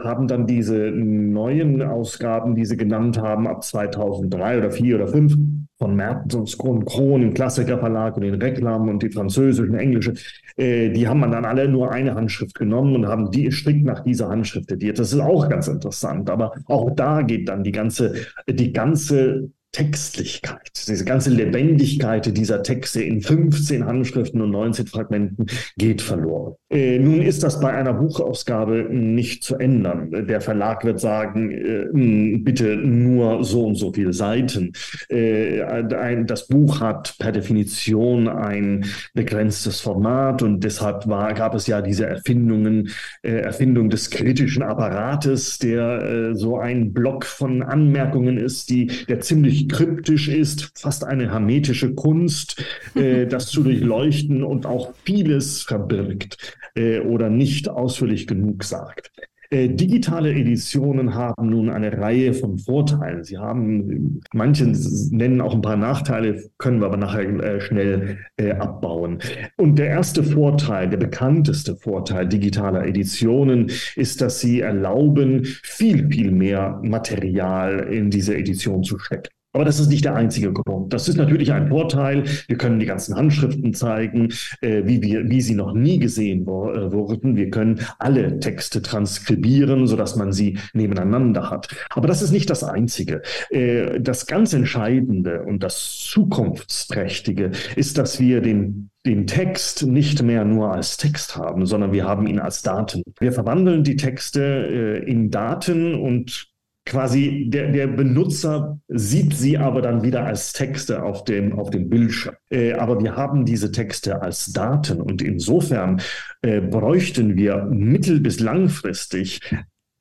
Speaker 1: haben dann diese neuen Ausgaben, die Sie genannt haben, ab 2003 oder 4 oder 5, von Mertens und Kron im Klassikerverlag und den Reklam und die französische und englische, äh, die haben man dann alle nur eine Handschrift genommen und haben die strikt nach dieser Handschrift ediert. Das ist auch ganz interessant. Aber auch da geht dann die ganze, die ganze Textlichkeit, diese ganze Lebendigkeit dieser Texte in 15 Handschriften und 19 Fragmenten geht verloren. Äh, nun ist das bei einer Buchausgabe nicht zu ändern. Der Verlag wird sagen, äh, bitte nur so und so viele Seiten. Äh, ein, das Buch hat per Definition ein begrenztes Format und deshalb war, gab es ja diese Erfindungen, äh, Erfindung des kritischen Apparates, der äh, so ein Block von Anmerkungen ist, die der ziemlich kryptisch ist, fast eine hermetische Kunst, äh, das zu durchleuchten und auch vieles verbirgt äh, oder nicht ausführlich genug sagt. Äh, digitale Editionen haben nun eine Reihe von Vorteilen. Sie haben, manche nennen auch ein paar Nachteile, können wir aber nachher äh, schnell äh, abbauen. Und der erste Vorteil, der bekannteste Vorteil digitaler Editionen ist, dass sie erlauben, viel, viel mehr Material in diese Edition zu stecken. Aber das ist nicht der einzige Grund. Das ist natürlich ein Vorteil. Wir können die ganzen Handschriften zeigen, äh, wie, wir, wie sie noch nie gesehen äh, wurden. Wir können alle Texte transkribieren, sodass man sie nebeneinander hat. Aber das ist nicht das Einzige. Äh, das ganz Entscheidende und das Zukunftsträchtige ist, dass wir den den Text nicht mehr nur als Text haben, sondern wir haben ihn als Daten. Wir verwandeln die Texte äh, in Daten und quasi der, der Benutzer sieht sie aber dann wieder als Texte auf dem, auf dem Bildschirm. Äh, aber wir haben diese Texte als Daten und insofern äh, bräuchten wir mittel- bis langfristig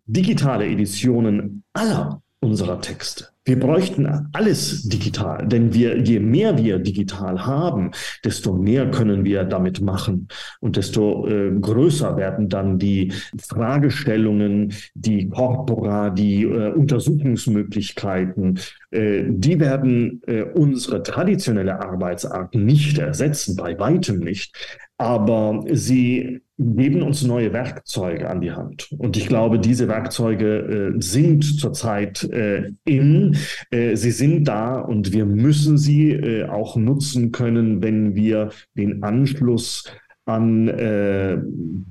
Speaker 1: digitale Editionen aller unserer Texte. Wir bräuchten alles digital, denn wir, je mehr wir digital haben, desto mehr können wir damit machen und desto äh, größer werden dann die Fragestellungen, die Corpora, die äh, Untersuchungsmöglichkeiten. Äh, die werden äh, unsere traditionelle Arbeitsart nicht ersetzen, bei weitem nicht, aber sie geben uns neue Werkzeuge an die Hand. Und ich glaube, diese Werkzeuge äh, sind zurzeit äh, in, äh, sie sind da und wir müssen sie äh, auch nutzen können, wenn wir den Anschluss an, äh,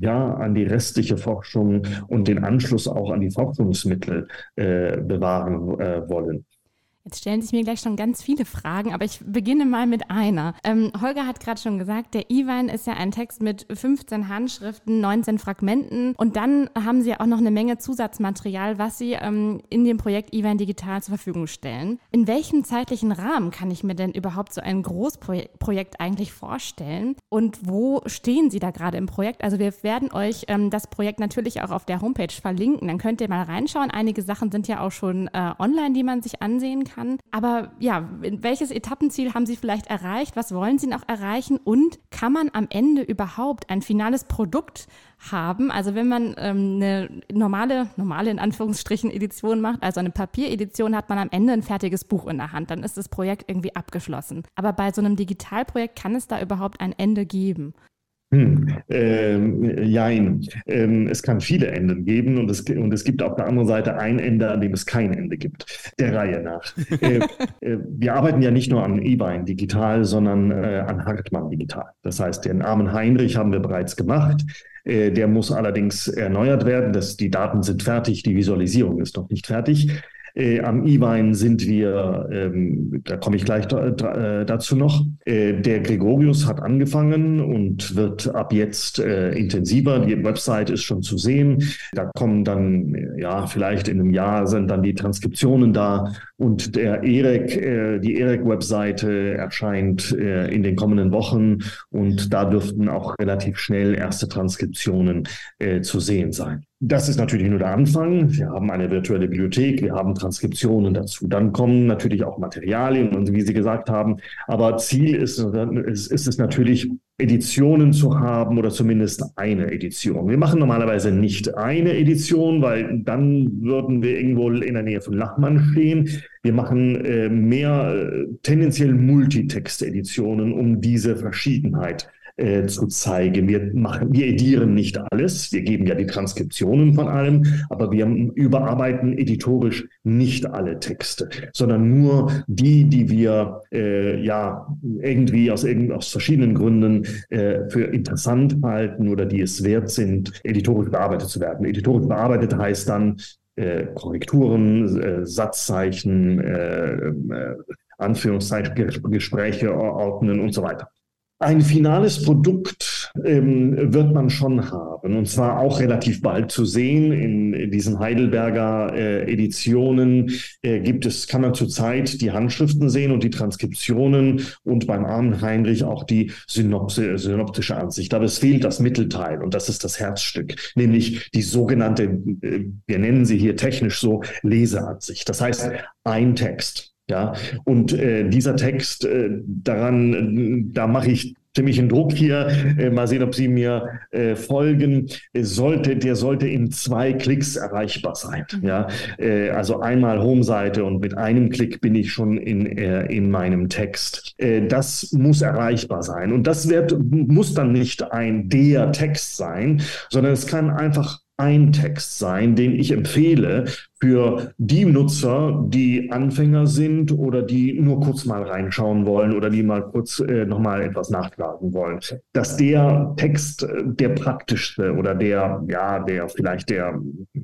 Speaker 1: ja, an die restliche Forschung und den Anschluss auch an die Forschungsmittel äh, bewahren äh, wollen.
Speaker 2: Jetzt stellen sich mir gleich schon ganz viele Fragen, aber ich beginne mal mit einer. Ähm, Holger hat gerade schon gesagt, der Iwan ist ja ein Text mit 15 Handschriften, 19 Fragmenten und dann haben Sie auch noch eine Menge Zusatzmaterial, was Sie ähm, in dem Projekt Iwan Digital zur Verfügung stellen. In welchem zeitlichen Rahmen kann ich mir denn überhaupt so ein Großprojekt eigentlich vorstellen und wo stehen Sie da gerade im Projekt? Also wir werden euch ähm, das Projekt natürlich auch auf der Homepage verlinken, dann könnt ihr mal reinschauen. Einige Sachen sind ja auch schon äh, online, die man sich ansehen kann kann. Aber ja, welches Etappenziel haben Sie vielleicht erreicht? Was wollen Sie noch erreichen? Und kann man am Ende überhaupt ein finales Produkt haben? Also wenn man ähm, eine normale, normale in Anführungsstrichen Edition macht, also eine Papieredition, hat man am Ende ein fertiges Buch in der Hand. Dann ist das Projekt irgendwie abgeschlossen. Aber bei so einem Digitalprojekt kann es da überhaupt ein Ende geben?
Speaker 1: Hm, ähm, jein. Ähm, es kann viele Enden geben und es, und es gibt auf der anderen Seite ein Ende, an dem es kein Ende gibt, der Reihe nach. äh, äh, wir arbeiten ja nicht nur an E-Bein digital, sondern äh, an Hartmann digital. Das heißt, den armen Heinrich haben wir bereits gemacht. Äh, der muss allerdings erneuert werden. Das, die Daten sind fertig, die Visualisierung ist noch nicht fertig. Äh, am E-Wein sind wir, ähm, da komme ich gleich da, äh, dazu noch. Äh, der Gregorius hat angefangen und wird ab jetzt äh, intensiver. Die Website ist schon zu sehen. Da kommen dann, ja, vielleicht in einem Jahr sind dann die Transkriptionen da und der EREC, äh, die EREC-Webseite erscheint äh, in den kommenden Wochen und da dürften auch relativ schnell erste Transkriptionen zu sehen sein. Das ist natürlich nur der Anfang. Wir haben eine virtuelle Bibliothek, wir haben Transkriptionen dazu. Dann kommen natürlich auch Materialien und wie Sie gesagt haben. Aber Ziel ist, ist, ist es natürlich, Editionen zu haben oder zumindest eine Edition. Wir machen normalerweise nicht eine Edition, weil dann würden wir irgendwo in der Nähe von Lachmann stehen. Wir machen äh, mehr äh, tendenziell Multitext-Editionen, um diese Verschiedenheit äh, zu zeigen. Wir machen, wir edieren nicht alles. Wir geben ja die Transkriptionen von allem, aber wir überarbeiten editorisch nicht alle Texte, sondern nur die, die wir äh, ja irgendwie aus, aus verschiedenen Gründen äh, für interessant halten oder die es wert sind, editorisch bearbeitet zu werden. Editorisch bearbeitet heißt dann äh, Korrekturen, äh, Satzzeichen, Anführungszeichen, Gespräche ordnen und so weiter. Ein finales Produkt ähm, wird man schon haben und zwar auch relativ bald zu sehen. In, diesen Heidelberger äh, Editionen äh, gibt es, kann man zurzeit die Handschriften sehen und die Transkriptionen und beim armen Heinrich auch die Synopse, synoptische Ansicht. Aber es fehlt das Mittelteil und das ist das Herzstück, nämlich die sogenannte, äh, wir nennen sie hier technisch so, Leseansicht. Das heißt, ein Text. Ja, und äh, dieser Text, äh, daran, äh, da mache ich ziemlichen Druck hier. Äh, mal sehen, ob Sie mir äh, folgen. Sollte, der sollte in zwei Klicks erreichbar sein. Mhm. Ja, äh, also einmal Home-Seite und mit einem Klick bin ich schon in, äh, in meinem Text. Äh, das muss erreichbar sein. Und das wird, muss dann nicht ein der Text sein, sondern es kann einfach ein Text sein, den ich empfehle für die Nutzer, die Anfänger sind oder die nur kurz mal reinschauen wollen oder die mal kurz äh, nochmal etwas nachschlagen wollen. Dass der Text äh, der praktischste oder der, ja, der vielleicht der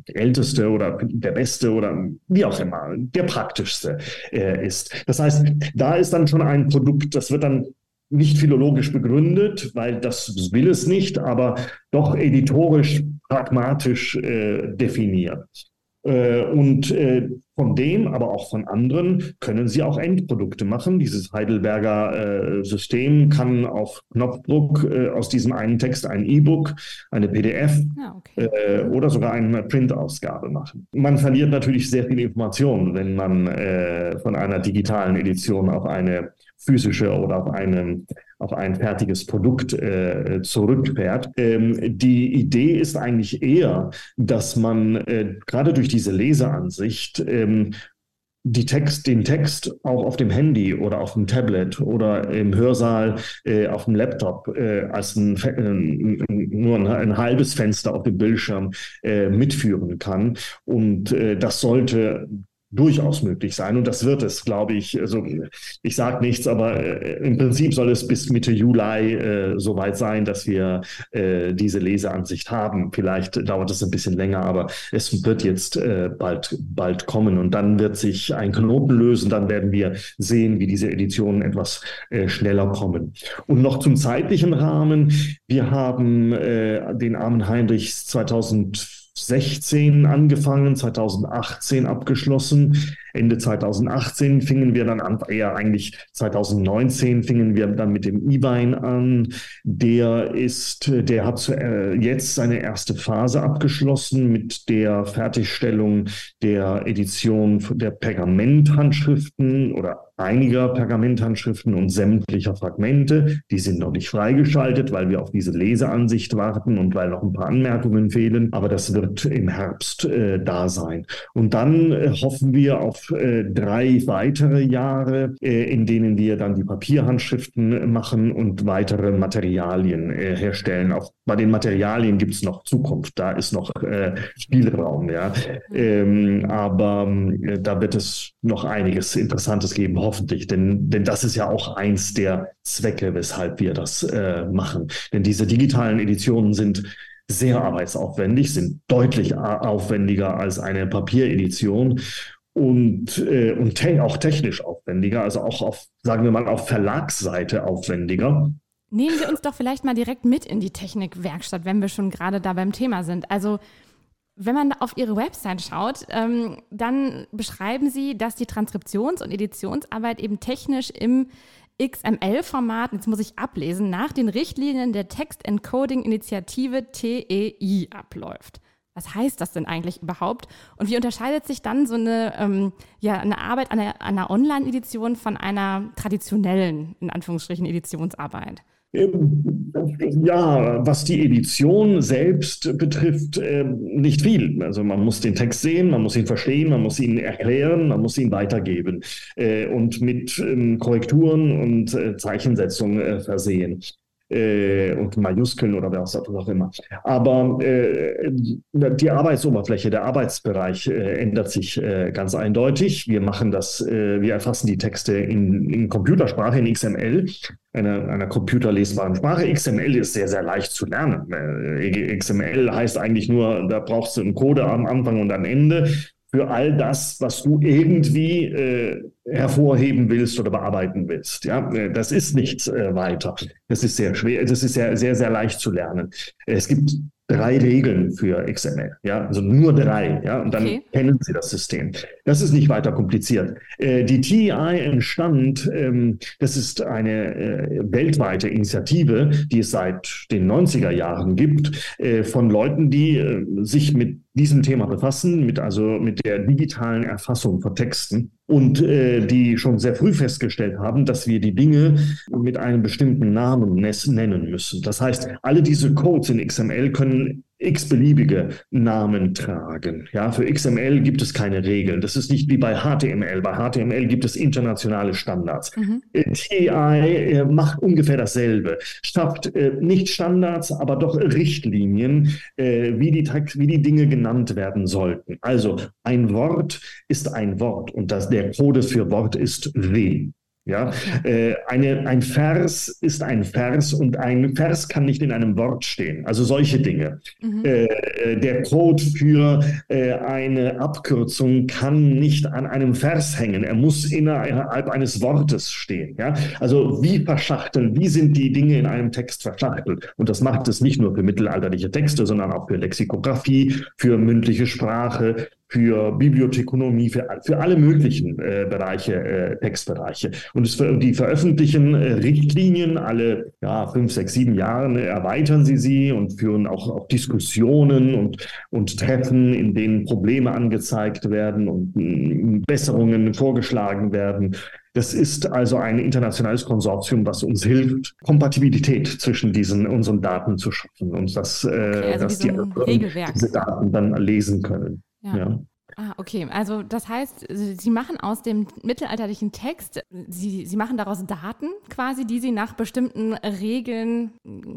Speaker 1: älteste oder der beste oder wie auch immer, der praktischste äh, ist. Das heißt, da ist dann schon ein Produkt, das wird dann nicht philologisch begründet, weil das will es nicht, aber doch editorisch pragmatisch äh, definiert. Äh, und äh, von dem, aber auch von anderen, können Sie auch Endprodukte machen. Dieses Heidelberger äh, System kann auf Knopfdruck äh, aus diesem einen Text ein E-Book, eine PDF ah, okay. äh, oder sogar eine Printausgabe machen. Man verliert natürlich sehr viel Information, wenn man von einer digitalen Edition auf eine physische oder auf eine auf ein fertiges Produkt äh, zurückfährt. Ähm, die Idee ist eigentlich eher, dass man äh, gerade durch diese Leseansicht ähm, die Text, den Text auch auf dem Handy oder auf dem Tablet oder im Hörsaal äh, auf dem Laptop äh, als ein, äh, nur ein, ein, halbes Fenster auf dem Bildschirm äh, mitführen kann. Und äh, das sollte durchaus möglich sein. Und das wird es, glaube ich. Also ich sage nichts, aber äh, im Prinzip soll es bis Mitte Juli äh, soweit sein, dass wir äh, diese Leseansicht haben. Vielleicht dauert es ein bisschen länger, aber es wird jetzt äh, bald, bald kommen. Und dann wird sich ein Knoten lösen. Dann werden wir sehen, wie diese Editionen etwas äh, schneller kommen. Und noch zum zeitlichen Rahmen. Wir haben äh, den armen Heinrichs 2000 2016 angefangen, 2018 abgeschlossen. Ende 2018 fingen wir dann an, eher eigentlich 2019 fingen wir dann mit dem E-Wein an. Der ist, der hat äh, jetzt seine erste Phase abgeschlossen mit der Fertigstellung der Edition der Pergamenthandschriften oder einiger Pergamenthandschriften und sämtlicher Fragmente. Die sind noch nicht freigeschaltet, weil wir auf diese Leseansicht warten und weil noch ein paar Anmerkungen fehlen. Aber das wird im Herbst äh, da sein. Und dann äh, hoffen wir auf äh, drei weitere Jahre, äh, in denen wir dann die Papierhandschriften machen und weitere Materialien äh, herstellen. Auch bei den Materialien gibt es noch Zukunft. Da ist noch Spielraum. Ja. Ähm, aber da wird es noch einiges Interessantes geben hoffentlich, denn, denn das ist ja auch eins der Zwecke, weshalb wir das machen. Denn diese digitalen Editionen sind sehr arbeitsaufwendig, sind deutlich aufwendiger als eine Papieredition. Und, äh, und te auch technisch aufwendiger, also auch auf, sagen wir mal, auf Verlagsseite aufwendiger.
Speaker 2: Nehmen Sie uns doch vielleicht mal direkt mit in die Technikwerkstatt, wenn wir schon gerade da beim Thema sind. Also wenn man auf Ihre Website schaut, ähm, dann beschreiben Sie, dass die Transkriptions- und Editionsarbeit eben technisch im XML-Format, jetzt muss ich ablesen, nach den Richtlinien der Text Encoding Initiative TEI abläuft. Was heißt das denn eigentlich überhaupt? Und wie unterscheidet sich dann so eine, ähm, ja, eine Arbeit an einer, einer Online-Edition von einer traditionellen, in Anführungsstrichen, Editionsarbeit?
Speaker 1: Ja, was die Edition selbst betrifft, ähm, nicht viel. Also man muss den Text sehen, man muss ihn verstehen, man muss ihn erklären, man muss ihn weitergeben äh, und mit ähm, Korrekturen und äh, Zeichensetzung äh, versehen äh, und Majuskeln oder was auch immer. Aber äh, die Arbeitsoberfläche, der Arbeitsbereich äh, ändert sich äh, ganz eindeutig. Wir machen das, äh, wir erfassen die Texte in, in Computersprache, in XML, einer, einer computerlesbaren Sprache. XML ist sehr, sehr leicht zu lernen. Äh, XML heißt eigentlich nur, da brauchst du einen Code am Anfang und am Ende für all das, was du irgendwie äh, hervorheben willst oder bearbeiten willst. Ja, das ist nichts äh, weiter. Das ist sehr schwer. Das ist sehr, sehr, sehr leicht zu lernen. Es gibt drei Regeln für XML, ja, also nur drei, ja, und dann okay. kennen Sie das System. Das ist nicht weiter kompliziert. Äh, die TEI entstand, ähm, das ist eine äh, weltweite Initiative, die es seit den 90er Jahren gibt, äh, von Leuten, die äh, sich mit diesem Thema befassen, mit also mit der digitalen Erfassung von Texten und äh, die schon sehr früh festgestellt haben, dass wir die Dinge mit einem bestimmten Namen nennen müssen. Das heißt, alle diese Codes in XML können x-beliebige Namen tragen. Ja, für XML gibt es keine Regeln. Das ist nicht wie bei HTML. Bei HTML gibt es internationale Standards. Mhm. Äh, TI äh, macht ungefähr dasselbe. Schafft äh, nicht Standards, aber doch Richtlinien, äh, wie, die, wie die Dinge genannt werden sollten. Also ein Wort ist ein Wort und das, der Code für Wort ist W. Ja, äh, eine, ein Vers ist ein Vers und ein Vers kann nicht in einem Wort stehen. Also solche Dinge. Mhm. Äh, der Code für äh, eine Abkürzung kann nicht an einem Vers hängen. Er muss innerhalb eines Wortes stehen. Ja, also wie verschachteln, wie sind die Dinge in einem Text verschachtelt? Und das macht es nicht nur für mittelalterliche Texte, sondern auch für Lexikographie, für mündliche Sprache, für Bibliothekonomie, für, für alle möglichen äh, Bereiche, äh, Textbereiche. Und es, die veröffentlichen äh, Richtlinien alle ja, fünf, sechs, sieben Jahre, erweitern sie sie und führen auch, auch Diskussionen und, und Treffen, in denen Probleme angezeigt werden und äh, Besserungen vorgeschlagen werden. Das ist also ein internationales Konsortium, was uns hilft, Kompatibilität zwischen diesen unseren Daten zu schaffen und dass, äh, okay, also dass die diese Daten dann lesen können.
Speaker 2: Ja. ja. Ah, okay. Also das heißt, Sie machen aus dem mittelalterlichen Text, Sie, Sie machen daraus Daten quasi, die Sie nach bestimmten Regeln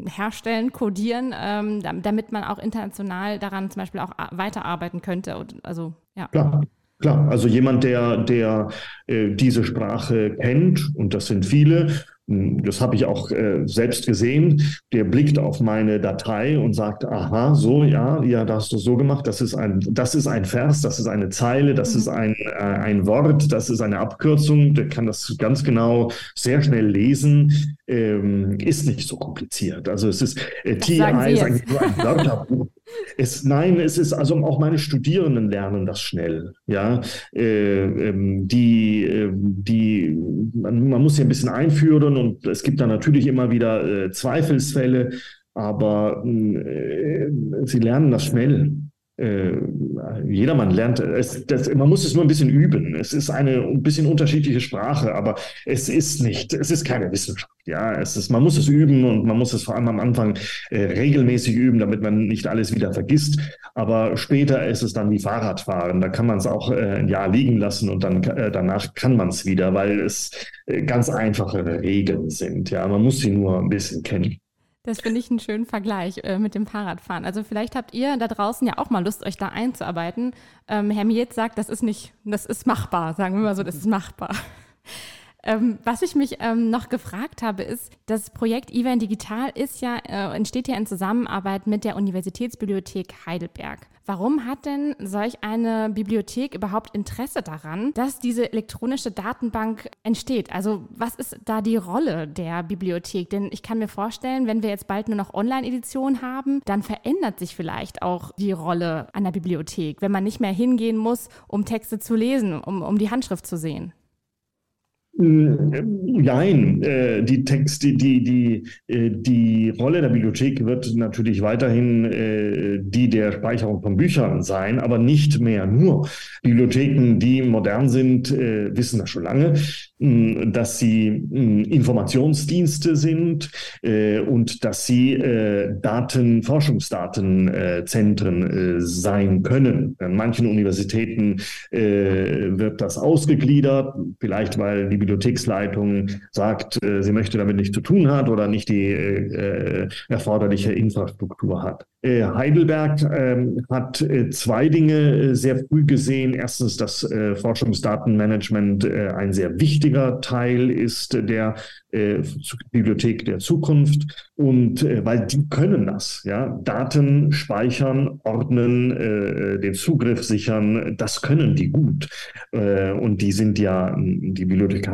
Speaker 2: herstellen, codieren, ähm, damit man auch international daran zum Beispiel auch weiterarbeiten könnte. Also,
Speaker 1: ja. Klar. Klar, also jemand, der, der äh, diese Sprache kennt, und das sind viele, das habe ich auch äh, selbst gesehen. Der blickt auf meine Datei und sagt, aha, so, ja, ja, da hast du so gemacht. Das ist ein, das ist ein Vers, das ist eine Zeile, das mhm. ist ein, äh, ein Wort, das ist eine Abkürzung. Der kann das ganz genau sehr schnell lesen. Ähm, ist nicht so kompliziert. Also es ist, äh, TI ist eigentlich nur ein Wörterbuch. Es, nein, es ist also auch meine Studierenden lernen das schnell. Ja, äh, ähm, die, äh, die, man, man, muss sie ein bisschen einführen und es gibt da natürlich immer wieder äh, Zweifelsfälle, aber äh, sie lernen das schnell äh, jedermann lernt, es, das, man muss es nur ein bisschen üben. Es ist eine ein bisschen unterschiedliche Sprache, aber es ist nicht, es ist keine Wissenschaft. Ja, es ist, man muss es üben und man muss es vor allem am Anfang äh, regelmäßig üben, damit man nicht alles wieder vergisst. Aber später ist es dann wie Fahrradfahren. Da kann man es auch äh, ein Jahr liegen lassen und dann äh, danach kann man es wieder, weil es äh, ganz einfache Regeln sind. Ja, man muss sie nur ein bisschen kennen.
Speaker 2: Das finde ich einen schönen Vergleich äh, mit dem Fahrradfahren. Also vielleicht habt ihr da draußen ja auch mal Lust, euch da einzuarbeiten. Ähm, Herr Miet sagt, das ist nicht, das ist machbar, sagen wir mal so, das ist machbar. Ähm, was ich mich ähm, noch gefragt habe, ist, das Projekt Ivan Digital ist ja, äh, entsteht ja in Zusammenarbeit mit der Universitätsbibliothek Heidelberg. Warum hat denn solch eine Bibliothek überhaupt Interesse daran, dass diese elektronische Datenbank entsteht? Also was ist da die Rolle der Bibliothek? Denn ich kann mir vorstellen, wenn wir jetzt bald nur noch Online-Editionen haben, dann verändert sich vielleicht auch die Rolle einer Bibliothek, wenn man nicht mehr hingehen muss, um Texte zu lesen, um, um die Handschrift zu sehen.
Speaker 1: Nein, äh, die Text, die, die, äh, die Rolle der Bibliothek wird natürlich weiterhin äh, die der Speicherung von Büchern sein, aber nicht mehr nur. Bibliotheken, die modern sind, äh, wissen das schon lange, dass sie Informationsdienste sind äh, und dass sie äh, Daten, Forschungsdatenzentren sein können. An manchen Universitäten wird das ausgegliedert, vielleicht weil die Bibliotheksleitung sagt, äh, sie möchte damit nichts zu tun hat oder nicht die äh, erforderliche Infrastruktur hat. Äh, Heidelberg ähm, hat äh, zwei Dinge äh, sehr früh gesehen. Erstens, dass äh, Forschungsdatenmanagement ein sehr wichtiger Teil ist der Bibliothek der Zukunft und weil die können das, ja, Daten speichern, ordnen, den Zugriff sichern, das können die gut und die sind ja die Bibliothek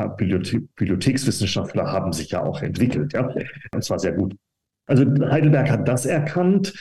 Speaker 1: Bibliothekswissenschaftler haben sich ja auch entwickelt, ja, und zwar sehr gut. Also Heidelberg hat das erkannt.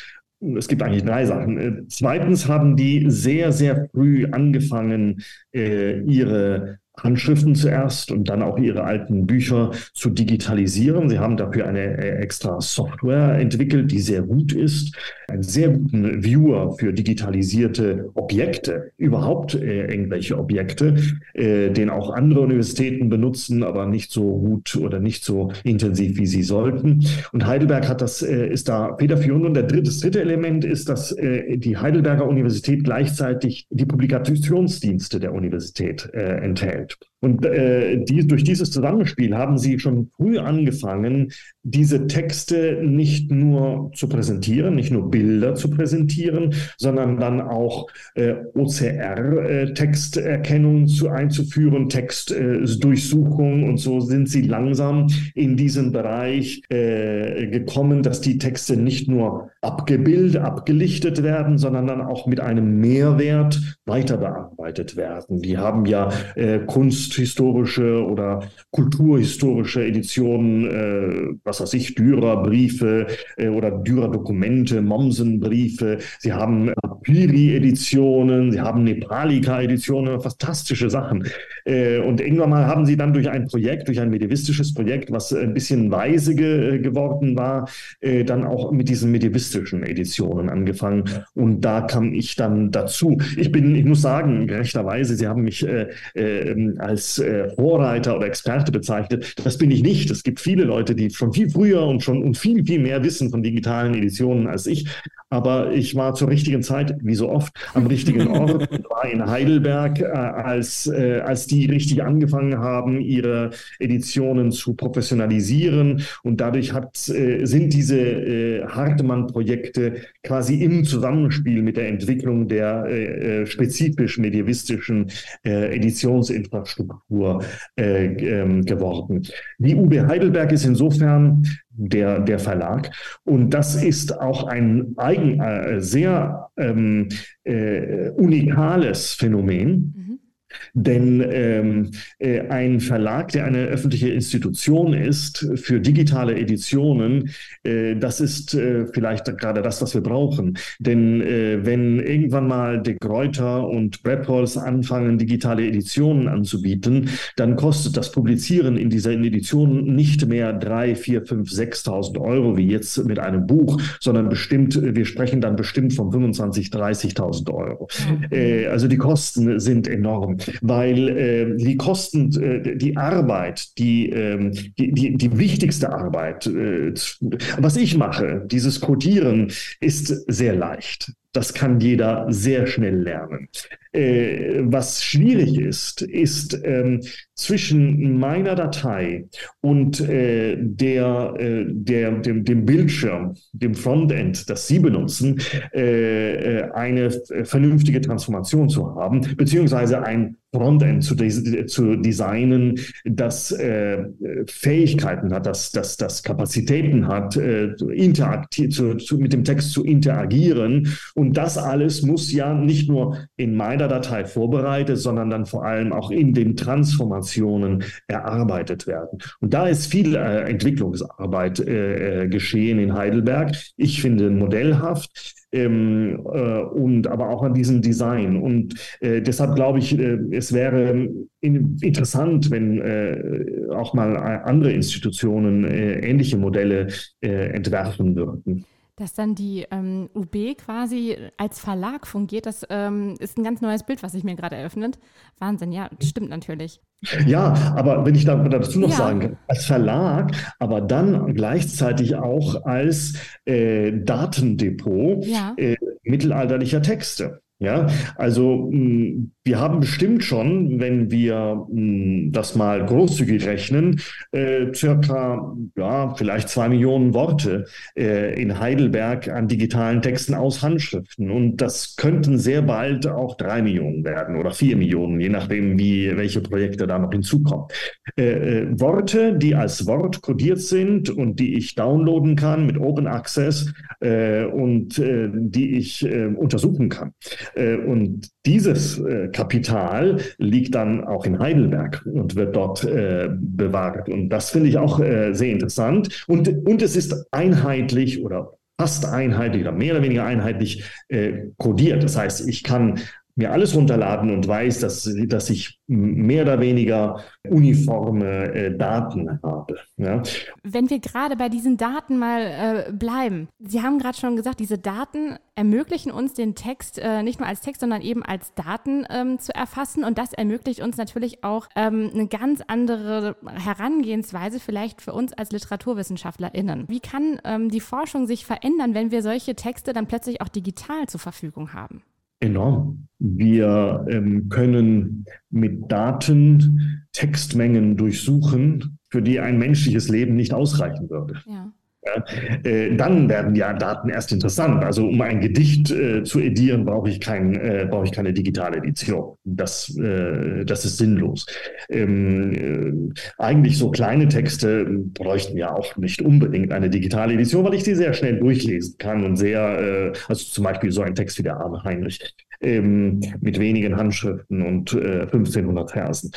Speaker 1: Es gibt eigentlich drei Sachen. Äh, zweitens haben die sehr, sehr früh angefangen, äh, ihre Handschriften zuerst und dann auch ihre alten Bücher zu digitalisieren. Sie haben dafür eine äh, extra Software entwickelt, die sehr gut ist, einen sehr guten Viewer für digitalisierte Objekte, überhaupt äh, irgendwelche Objekte, äh, den auch andere Universitäten benutzen, aber nicht so gut oder nicht so intensiv, wie sie sollten. Und Heidelberg hat das, äh, ist da federführend. Und der dritte, das dritte Element ist, dass äh, die Heidelberger Universität gleichzeitig die Publikationsdienste der Universität äh, enthält. Und äh, die, durch dieses Zusammenspiel haben sie schon früh angefangen, diese Texte nicht nur zu präsentieren, nicht nur Bilder zu präsentieren, sondern dann auch äh, OCR-Texterkennung äh, zu einzuführen, Textdurchsuchung. Äh, und so sind sie langsam in diesen Bereich äh, gekommen, dass die Texte nicht nur abgebildet, abgelichtet werden, sondern dann auch mit einem Mehrwert weiter bearbeitet werden. Die haben ja äh, kunsthistorische oder kulturhistorische Editionen, äh, was weiß ich, Dürer-Briefe äh, oder Dürer-Dokumente, Mommsen-Briefe. Sie haben Piri-Editionen, sie haben Nepalika-Editionen, fantastische Sachen. Äh, und irgendwann mal haben sie dann durch ein Projekt, durch ein medievistisches Projekt, was ein bisschen weise ge geworden war, äh, dann auch mit diesen medievistischen Editionen angefangen. Und da kam ich dann dazu. Ich bin, ich muss sagen, gerechterweise, Sie haben mich äh, äh, als äh, Vorreiter oder Experte bezeichnet. Das bin ich nicht. Es gibt viele Leute, die schon viel früher und schon und viel, viel mehr wissen von digitalen Editionen als ich. Aber ich war zur richtigen Zeit, wie so oft, am richtigen Ort und war in Heidelberg, äh, als, äh, als die richtig angefangen haben, ihre Editionen zu professionalisieren. Und dadurch hat, äh, sind diese äh, Hartmann-Projekte quasi im Zusammenspiel mit der Entwicklung der äh, spezifisch medievistischen Editionsinfrastruktur ähm, geworden. Die UB Heidelberg ist insofern der, der Verlag. Und das ist auch ein eigen, äh, sehr ähm, äh, unikales Phänomen. Mhm. Denn ähm, äh, ein Verlag, der eine öffentliche Institution ist für digitale Editionen, äh, das ist äh, vielleicht gerade das, was wir brauchen. Denn äh, wenn irgendwann mal De Gruyter und Brepols anfangen, digitale Editionen anzubieten, dann kostet das Publizieren in dieser Edition nicht mehr drei, vier, fünf, 6.000 Euro wie jetzt mit einem Buch, sondern bestimmt, wir sprechen dann bestimmt von 25.000, 30.000 Euro. Mhm. also die Kosten sind enorm weil äh, die Kosten, äh, die Arbeit, die, äh, die, die, die, wichtigste Arbeit, äh, was ich mache, dieses Codieren, ist sehr leicht. Das kann jeder sehr schnell lernen. Äh, was schwierig ist, ist ähm, zwischen meiner Datei und äh, der, äh, der, dem, dem Bildschirm, dem Frontend, das Sie benutzen, äh, äh, eine vernünftige Transformation zu haben, beziehungsweise ein Frontend zu, zu designen, das äh, Fähigkeiten hat, das, das, das Kapazitäten hat, äh, interaktiv, zu, zu, mit dem Text zu interagieren. Und das alles muss ja nicht nur in meiner Datei vorbereitet, sondern dann vor allem auch in den Transformationen erarbeitet werden. Und da ist viel äh, Entwicklungsarbeit äh, äh geschehen in Heidelberg. Ich finde modellhaft ähm, äh, und aber auch an diesem Design. Und äh, deshalb glaube ich, äh, es wäre in, interessant, wenn äh, auch mal andere Institutionen äh, ähnliche Modelle äh, entwerfen würden
Speaker 2: dass dann die ähm, UB quasi als Verlag fungiert, das ähm, ist ein ganz neues Bild, was sich mir gerade eröffnet. Wahnsinn, ja, stimmt natürlich.
Speaker 1: Ja, aber wenn ich da, dazu noch ja. sagen kann, als Verlag, aber dann gleichzeitig auch als äh, Datendepot ja. äh, mittelalterlicher Texte. Ja, also hm, wir haben bestimmt schon, wenn wir hm, das mal großzügig rechnen, äh, circa, ja, vielleicht zwei Millionen Worte äh, in Heidelberg an digitalen Texten aus Handschriften. Und das könnten sehr bald auch drei Millionen werden oder vier Millionen, je nachdem, wie, welche Projekte da noch hinzukommen. Äh, äh Worte, die als Wort kodiert sind und die ich downloaden kann mit Open Access äh, und äh, die ich untersuchen kann. Äh, und dieses äh, Kapital liegt dann auch in Heidelberg und wird dort äh, bewahrt. Und das finde ich auch sehr interessant. Und, und es ist einheitlich oder fast einheitlich oder mehr oder weniger einheitlich äh, kodiert. Das heißt, ich kann mir alles runterladen und weiß, dass, dass ich mehr oder weniger uniforme äh, Daten habe. Ja.
Speaker 2: Wenn wir gerade bei diesen Daten mal äh, bleiben, Sie haben gerade schon gesagt, diese Daten ermöglichen uns den Text äh, nicht nur als Text, sondern eben als Daten ähm, zu erfassen und das ermöglicht uns natürlich auch ähm, eine ganz andere Herangehensweise vielleicht für uns als LiteraturwissenschaftlerInnen. Wie kann ähm, die Forschung sich verändern, wenn wir solche Texte dann plötzlich auch digital zur Verfügung haben?
Speaker 1: Enorm. Wir ähm, können mit Daten Textmengen durchsuchen, für die ein menschliches Leben nicht ausreichen würde. Ja. Äh, dann werden ja Daten erst interessant. Also um ein Gedicht äh, zu edieren, brauche ich, kein, äh, brauche ich keine digitale Edition. Das, äh, das ist sinnlos. Ähm, äh, eigentlich so kleine Texte bräuchten ja auch nicht unbedingt eine digitale Edition, weil ich die sehr schnell durchlesen kann und sehr, äh, also zum Beispiel so ein Text wie der arme Heinrich ähm, mit wenigen Handschriften und 1500 Versen.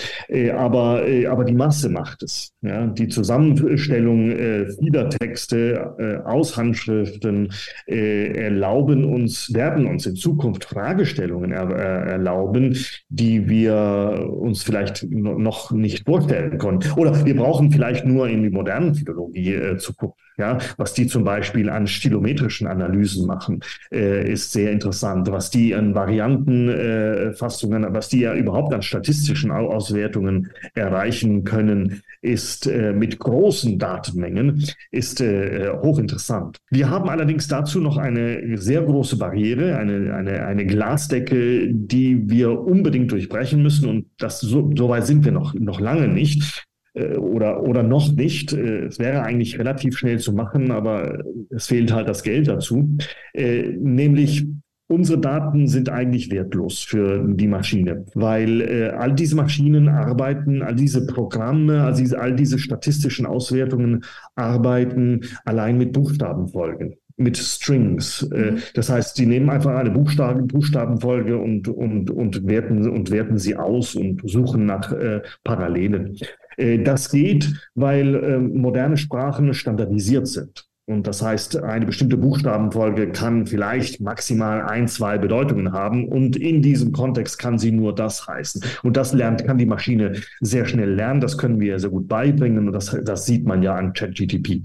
Speaker 1: aber, aber die Masse macht es. Ja? Die Zusammenstellung vieler Texte äh, aus Handschriften äh, erlauben uns, werden uns in Zukunft Fragestellungen er, äh, erlauben, die wir uns vielleicht noch nicht vorstellen konnten. Oder wir brauchen vielleicht nur in die modernen Philologie äh, zu gucken. Ja, was die zum Beispiel an stilometrischen Analysen machen, äh, ist sehr interessant. Was die an Variantenfassungen, äh, was die ja überhaupt an statistischen Auswertungen erreichen können, ist äh, mit großen Datenmengen, ist äh, hochinteressant. Wir haben allerdings dazu noch eine sehr große Barriere, eine, eine, eine Glasdecke, die wir unbedingt durchbrechen müssen. Und das so, so weit sind wir noch, noch lange nicht. Äh, oder, oder noch nicht. Äh, es wäre eigentlich relativ schnell zu machen, aber es fehlt halt das Geld dazu. Äh, nämlich Unsere Daten sind eigentlich wertlos für die Maschine, weil äh, all diese Maschinen arbeiten, all diese Programme, all diese, all diese statistischen Auswertungen arbeiten allein mit Buchstabenfolgen mit Strings. Mhm. Das heißt, die nehmen einfach eine Buchstaben, Buchstabenfolge und, und, und, werten, und werten sie aus und suchen nach äh, Parallelen. Äh, das geht, weil äh, moderne Sprachen standardisiert sind. Und das heißt, eine bestimmte Buchstabenfolge kann vielleicht maximal ein, zwei Bedeutungen haben. Und in diesem Kontext kann sie nur das heißen. Und das lernt, kann die Maschine sehr schnell lernen. Das können wir sehr gut beibringen. Und das, das sieht man ja an ChatGTP,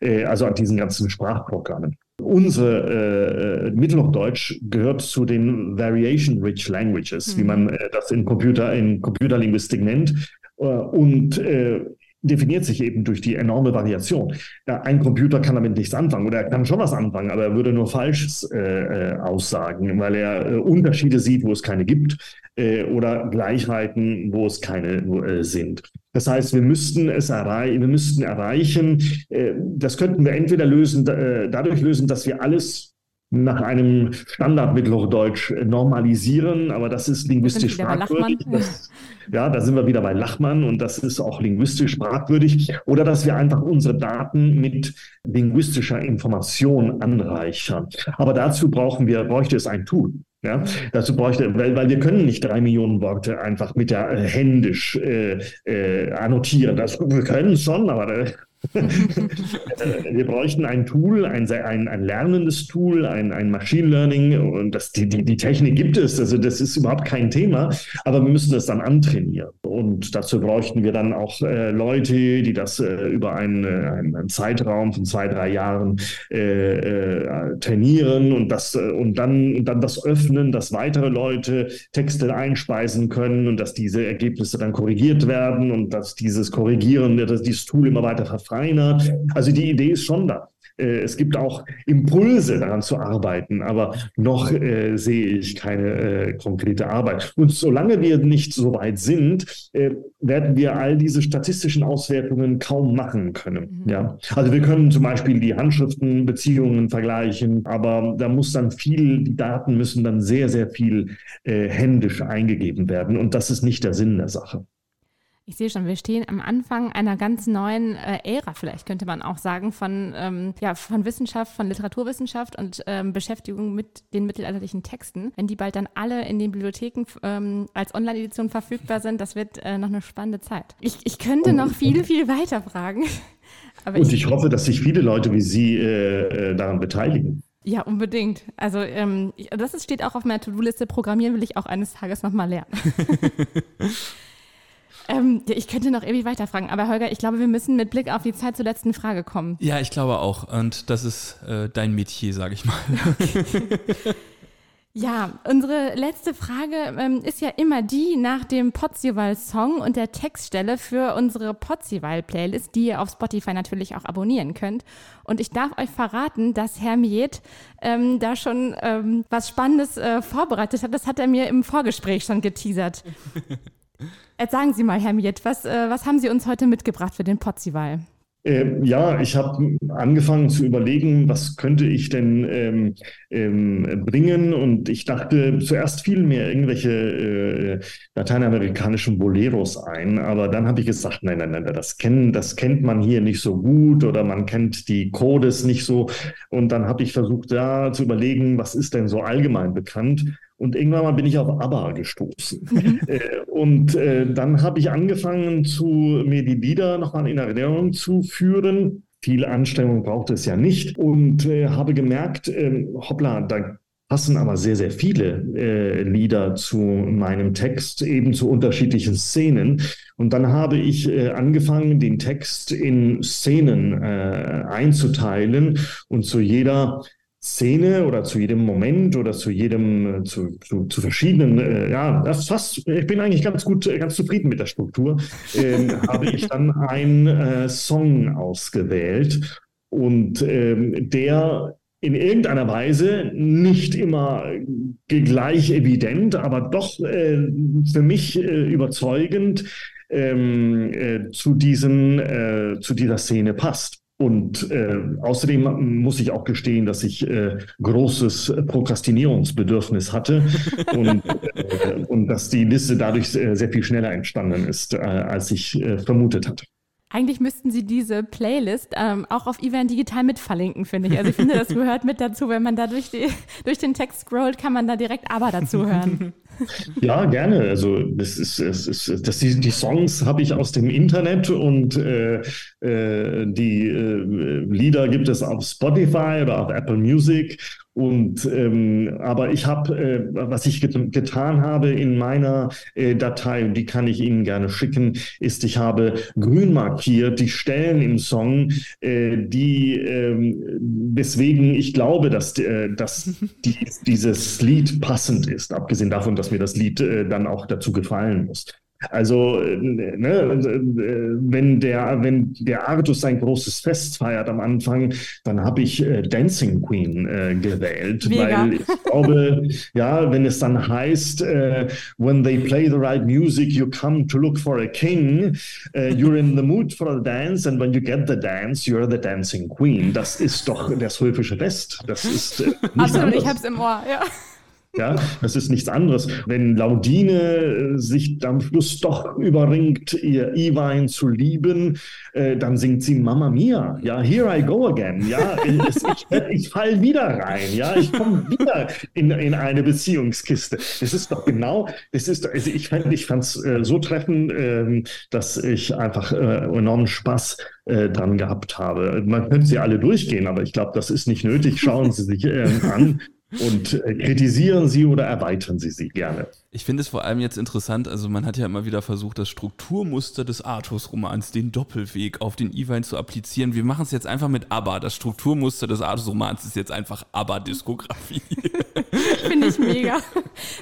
Speaker 1: äh, also an diesen ganzen Sprachprogrammen. Unsere äh, Mittelhochdeutsch gehört zu den Variation-Rich Languages, mhm. wie man äh, das in Computer in Computerlinguistik nennt. Äh, und äh, definiert sich eben durch die enorme Variation. Ja, ein Computer kann damit nichts anfangen oder er kann schon was anfangen, aber er würde nur Falsches äh, äh aussagen, weil er äh, Unterschiede sieht, wo es keine gibt äh, oder Gleichheiten, wo es keine äh, sind. Das heißt, wir müssten es erreichen, wir müssten erreichen, das könnten wir entweder lösen, dadurch lösen, dass wir alles nach einem Standard Mittelhochdeutsch normalisieren, aber das ist linguistisch fragwürdig. Das, ja, da sind wir wieder bei Lachmann und das ist auch linguistisch fragwürdig. Oder dass wir einfach unsere Daten mit linguistischer Information anreichern. Aber dazu brauchen wir, bräuchte es ein Tool. Ja, dazu bräuchte, weil, weil wir können nicht drei Millionen Worte einfach mit der äh, händisch äh, äh, annotieren. Das, wir können es schon, aber äh, wir bräuchten ein Tool, ein, ein, ein lernendes Tool, ein, ein Machine Learning. Und das, die, die, die Technik gibt es, also das ist überhaupt kein Thema, aber wir müssen das dann antrainieren. Und dazu bräuchten wir dann auch äh, Leute, die das äh, über einen, äh, einen, Zeitraum von zwei, drei Jahren äh, äh, trainieren und, das, äh, und, dann, und dann das öffnen, dass weitere Leute Texte einspeisen können und dass diese Ergebnisse dann korrigiert werden und dass dieses Korrigieren, dass dieses Tool immer weiter verfeinert verfeinert. Also die Idee ist schon da. Äh, es gibt auch Impulse, daran zu arbeiten, aber noch äh, sehe ich keine äh, konkrete Arbeit. Und solange wir nicht so weit sind, äh, werden wir all diese statistischen Auswertungen kaum machen können. Mhm. Ja? Also wir können zum Beispiel die Handschriftenbeziehungen vergleichen, aber da muss dann viel, die Daten müssen dann sehr, sehr viel äh, händisch eingegeben werden. Und das ist nicht der Sinn der Sache.
Speaker 2: Ich sehe schon, wir stehen am Anfang einer ganz neuen äh, Ära, vielleicht könnte man auch sagen, von, ähm, ja, von Wissenschaft, von Literaturwissenschaft und ähm, Beschäftigung mit den mittelalterlichen Texten. Wenn die bald dann alle in den Bibliotheken ähm, als Online-Edition verfügbar sind, das wird äh, noch eine spannende Zeit. Ich, ich könnte noch viel, viel weiter fragen.
Speaker 1: und ich, ich, hoffe, dass sich viele Leute wie Sie äh, äh daran beteiligen.
Speaker 2: Ja, unbedingt. Also ähm, das steht auch auf meiner To-Do-Liste. Programmieren will ich auch eines Tages nochmal lernen. Ähm, ich könnte noch ewig weiterfragen, aber Holger, ich glaube, wir müssen mit Blick auf die Zeit zur letzten Frage kommen.
Speaker 3: Ja, ich glaube auch. Und das ist äh, dein Metier, sage ich mal.
Speaker 2: Ja, unsere letzte Frage ähm, ist ja immer die nach dem Potzival-Song und der Textstelle für unsere Potzival-Playlist, die ihr auf Spotify natürlich auch abonnieren könnt. Und ich darf euch verraten, dass Herr Miet ähm, da schon ähm, was Spannendes äh, vorbereitet hat. Das hat er mir im Vorgespräch schon geteasert. Jetzt sagen Sie mal, Herr Miet, was, äh, was haben Sie uns heute mitgebracht für den Potzival?
Speaker 1: Ähm, ja, ich habe angefangen zu überlegen, was könnte ich denn ähm, ähm, bringen? Und ich dachte zuerst viel mehr irgendwelche äh, lateinamerikanischen Boleros ein, aber dann habe ich gesagt, nein, nein, nein, das, kennen, das kennt man hier nicht so gut oder man kennt die Codes nicht so. Und dann habe ich versucht, da zu überlegen, was ist denn so allgemein bekannt und irgendwann mal bin ich auf ABBA gestoßen. Mhm. Äh, und äh, dann habe ich angefangen, zu, mir die Lieder nochmal in Erinnerung zu führen. Viel Anstrengung braucht es ja nicht. Und äh, habe gemerkt, äh, hoppla, da passen aber sehr, sehr viele äh, Lieder zu meinem Text, eben zu unterschiedlichen Szenen. Und dann habe ich äh, angefangen, den Text in Szenen äh, einzuteilen und zu jeder Szene oder zu jedem Moment oder zu jedem, äh, zu, zu, zu verschiedenen, äh, ja, das fast, ich bin eigentlich ganz gut, äh, ganz zufrieden mit der Struktur, äh, habe ich dann einen äh, Song ausgewählt und ähm, der in irgendeiner Weise nicht immer gleich evident, aber doch äh, für mich äh, überzeugend ähm, äh, zu, diesen, äh, zu dieser Szene passt. Und äh, außerdem muss ich auch gestehen, dass ich äh, großes Prokrastinierungsbedürfnis hatte und, äh, und dass die Liste dadurch äh, sehr viel schneller entstanden ist, äh, als ich äh, vermutet hatte.
Speaker 2: Eigentlich müssten Sie diese Playlist ähm, auch auf Ivan Digital mit verlinken, finde ich. Also ich finde, das gehört mit dazu. Wenn man da durch, die, durch den Text scrollt, kann man da direkt aber dazu hören.
Speaker 1: Ja, gerne. Also das ist, das ist das, die, die Songs habe ich aus dem Internet und äh, äh, die äh, Lieder gibt es auf Spotify oder auf Apple Music und ähm, aber ich habe, äh, was ich get getan habe in meiner äh, Datei, und die kann ich Ihnen gerne schicken, ist, ich habe grün markiert die Stellen im Song, äh, die äh, weswegen ich glaube, dass, äh, dass die, dieses Lied passend ist, abgesehen davon, dass mir das Lied äh, dann auch dazu gefallen muss. Also, ne, wenn der, wenn der Artus sein großes Fest feiert am Anfang, dann habe ich äh, Dancing Queen äh, gewählt, Mega. weil ich glaube, ja, wenn es dann heißt, äh, when they play the right music, you come to look for a king, uh, you're in the mood for a dance, and when you get the dance, you're the dancing queen. Das ist doch das höfische Fest. Das ist äh,
Speaker 2: Absolut, anders. ich hab's im Ohr, ja.
Speaker 1: Ja, das ist nichts anderes. Wenn Laudine äh, sich am Schluss doch überringt, ihr Iwein zu lieben, äh, dann singt sie Mama Mia. Ja, here I go again. Ja, es, ich, ich fall wieder rein. Ja, ich komme wieder in, in eine Beziehungskiste. Das ist doch genau, das ist, also ich fand, ich fand's äh, so treffend, äh, dass ich einfach äh, enormen Spaß äh, dran gehabt habe. Man könnte sie alle durchgehen, aber ich glaube, das ist nicht nötig. Schauen Sie sich äh, an und äh, kritisieren Sie oder erweitern Sie sie gerne.
Speaker 3: Ich finde es vor allem jetzt interessant, also man hat ja immer wieder versucht, das Strukturmuster des Artus-Romans, den Doppelweg auf den Iwein zu applizieren. Wir machen es jetzt einfach mit ABBA. Das Strukturmuster des Artus-Romans ist jetzt einfach ABBA-Diskografie.
Speaker 2: finde ich mega.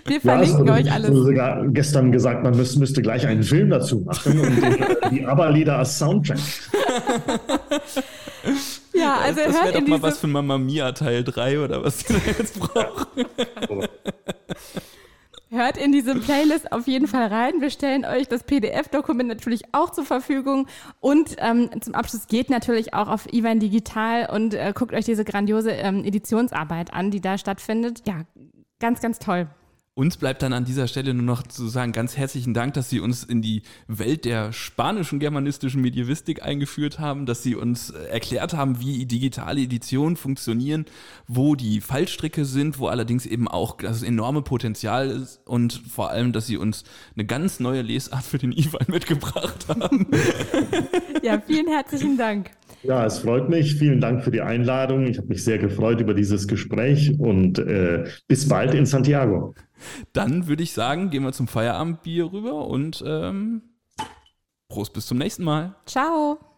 Speaker 2: Wir verlinken ja, euch alles. Ich
Speaker 1: sogar gestern gesagt, man müsste, müsste gleich einen Film dazu machen und die, die ABBA-Lieder als Soundtrack.
Speaker 2: Ja, also
Speaker 3: das
Speaker 2: hört
Speaker 3: doch in mal was für Mama Mia Teil 3 oder was wir jetzt brauchen.
Speaker 2: Hört in diese Playlist auf jeden Fall rein. Wir stellen euch das PDF-Dokument natürlich auch zur Verfügung. Und ähm, zum Abschluss geht natürlich auch auf Ivan Digital und äh, guckt euch diese grandiose ähm, Editionsarbeit an, die da stattfindet. Ja, ganz, ganz toll.
Speaker 3: Uns bleibt dann an dieser Stelle nur noch zu sagen, ganz herzlichen Dank, dass Sie uns in die Welt der spanischen germanistischen Medievistik eingeführt haben, dass Sie uns äh, erklärt haben, wie digitale Editionen funktionieren, wo die Fallstricke sind, wo allerdings eben auch das enorme Potenzial ist und vor allem, dass Sie uns eine ganz neue Lesart für den Ivan mitgebracht haben.
Speaker 2: Ja, vielen herzlichen Dank.
Speaker 1: Ja, es freut mich. Vielen Dank für die Einladung. Ich habe mich sehr gefreut über dieses Gespräch und äh, bis bald in Santiago.
Speaker 3: Dann würde ich sagen, gehen wir zum Feierabendbier rüber und ähm, Prost bis zum nächsten Mal.
Speaker 2: Ciao.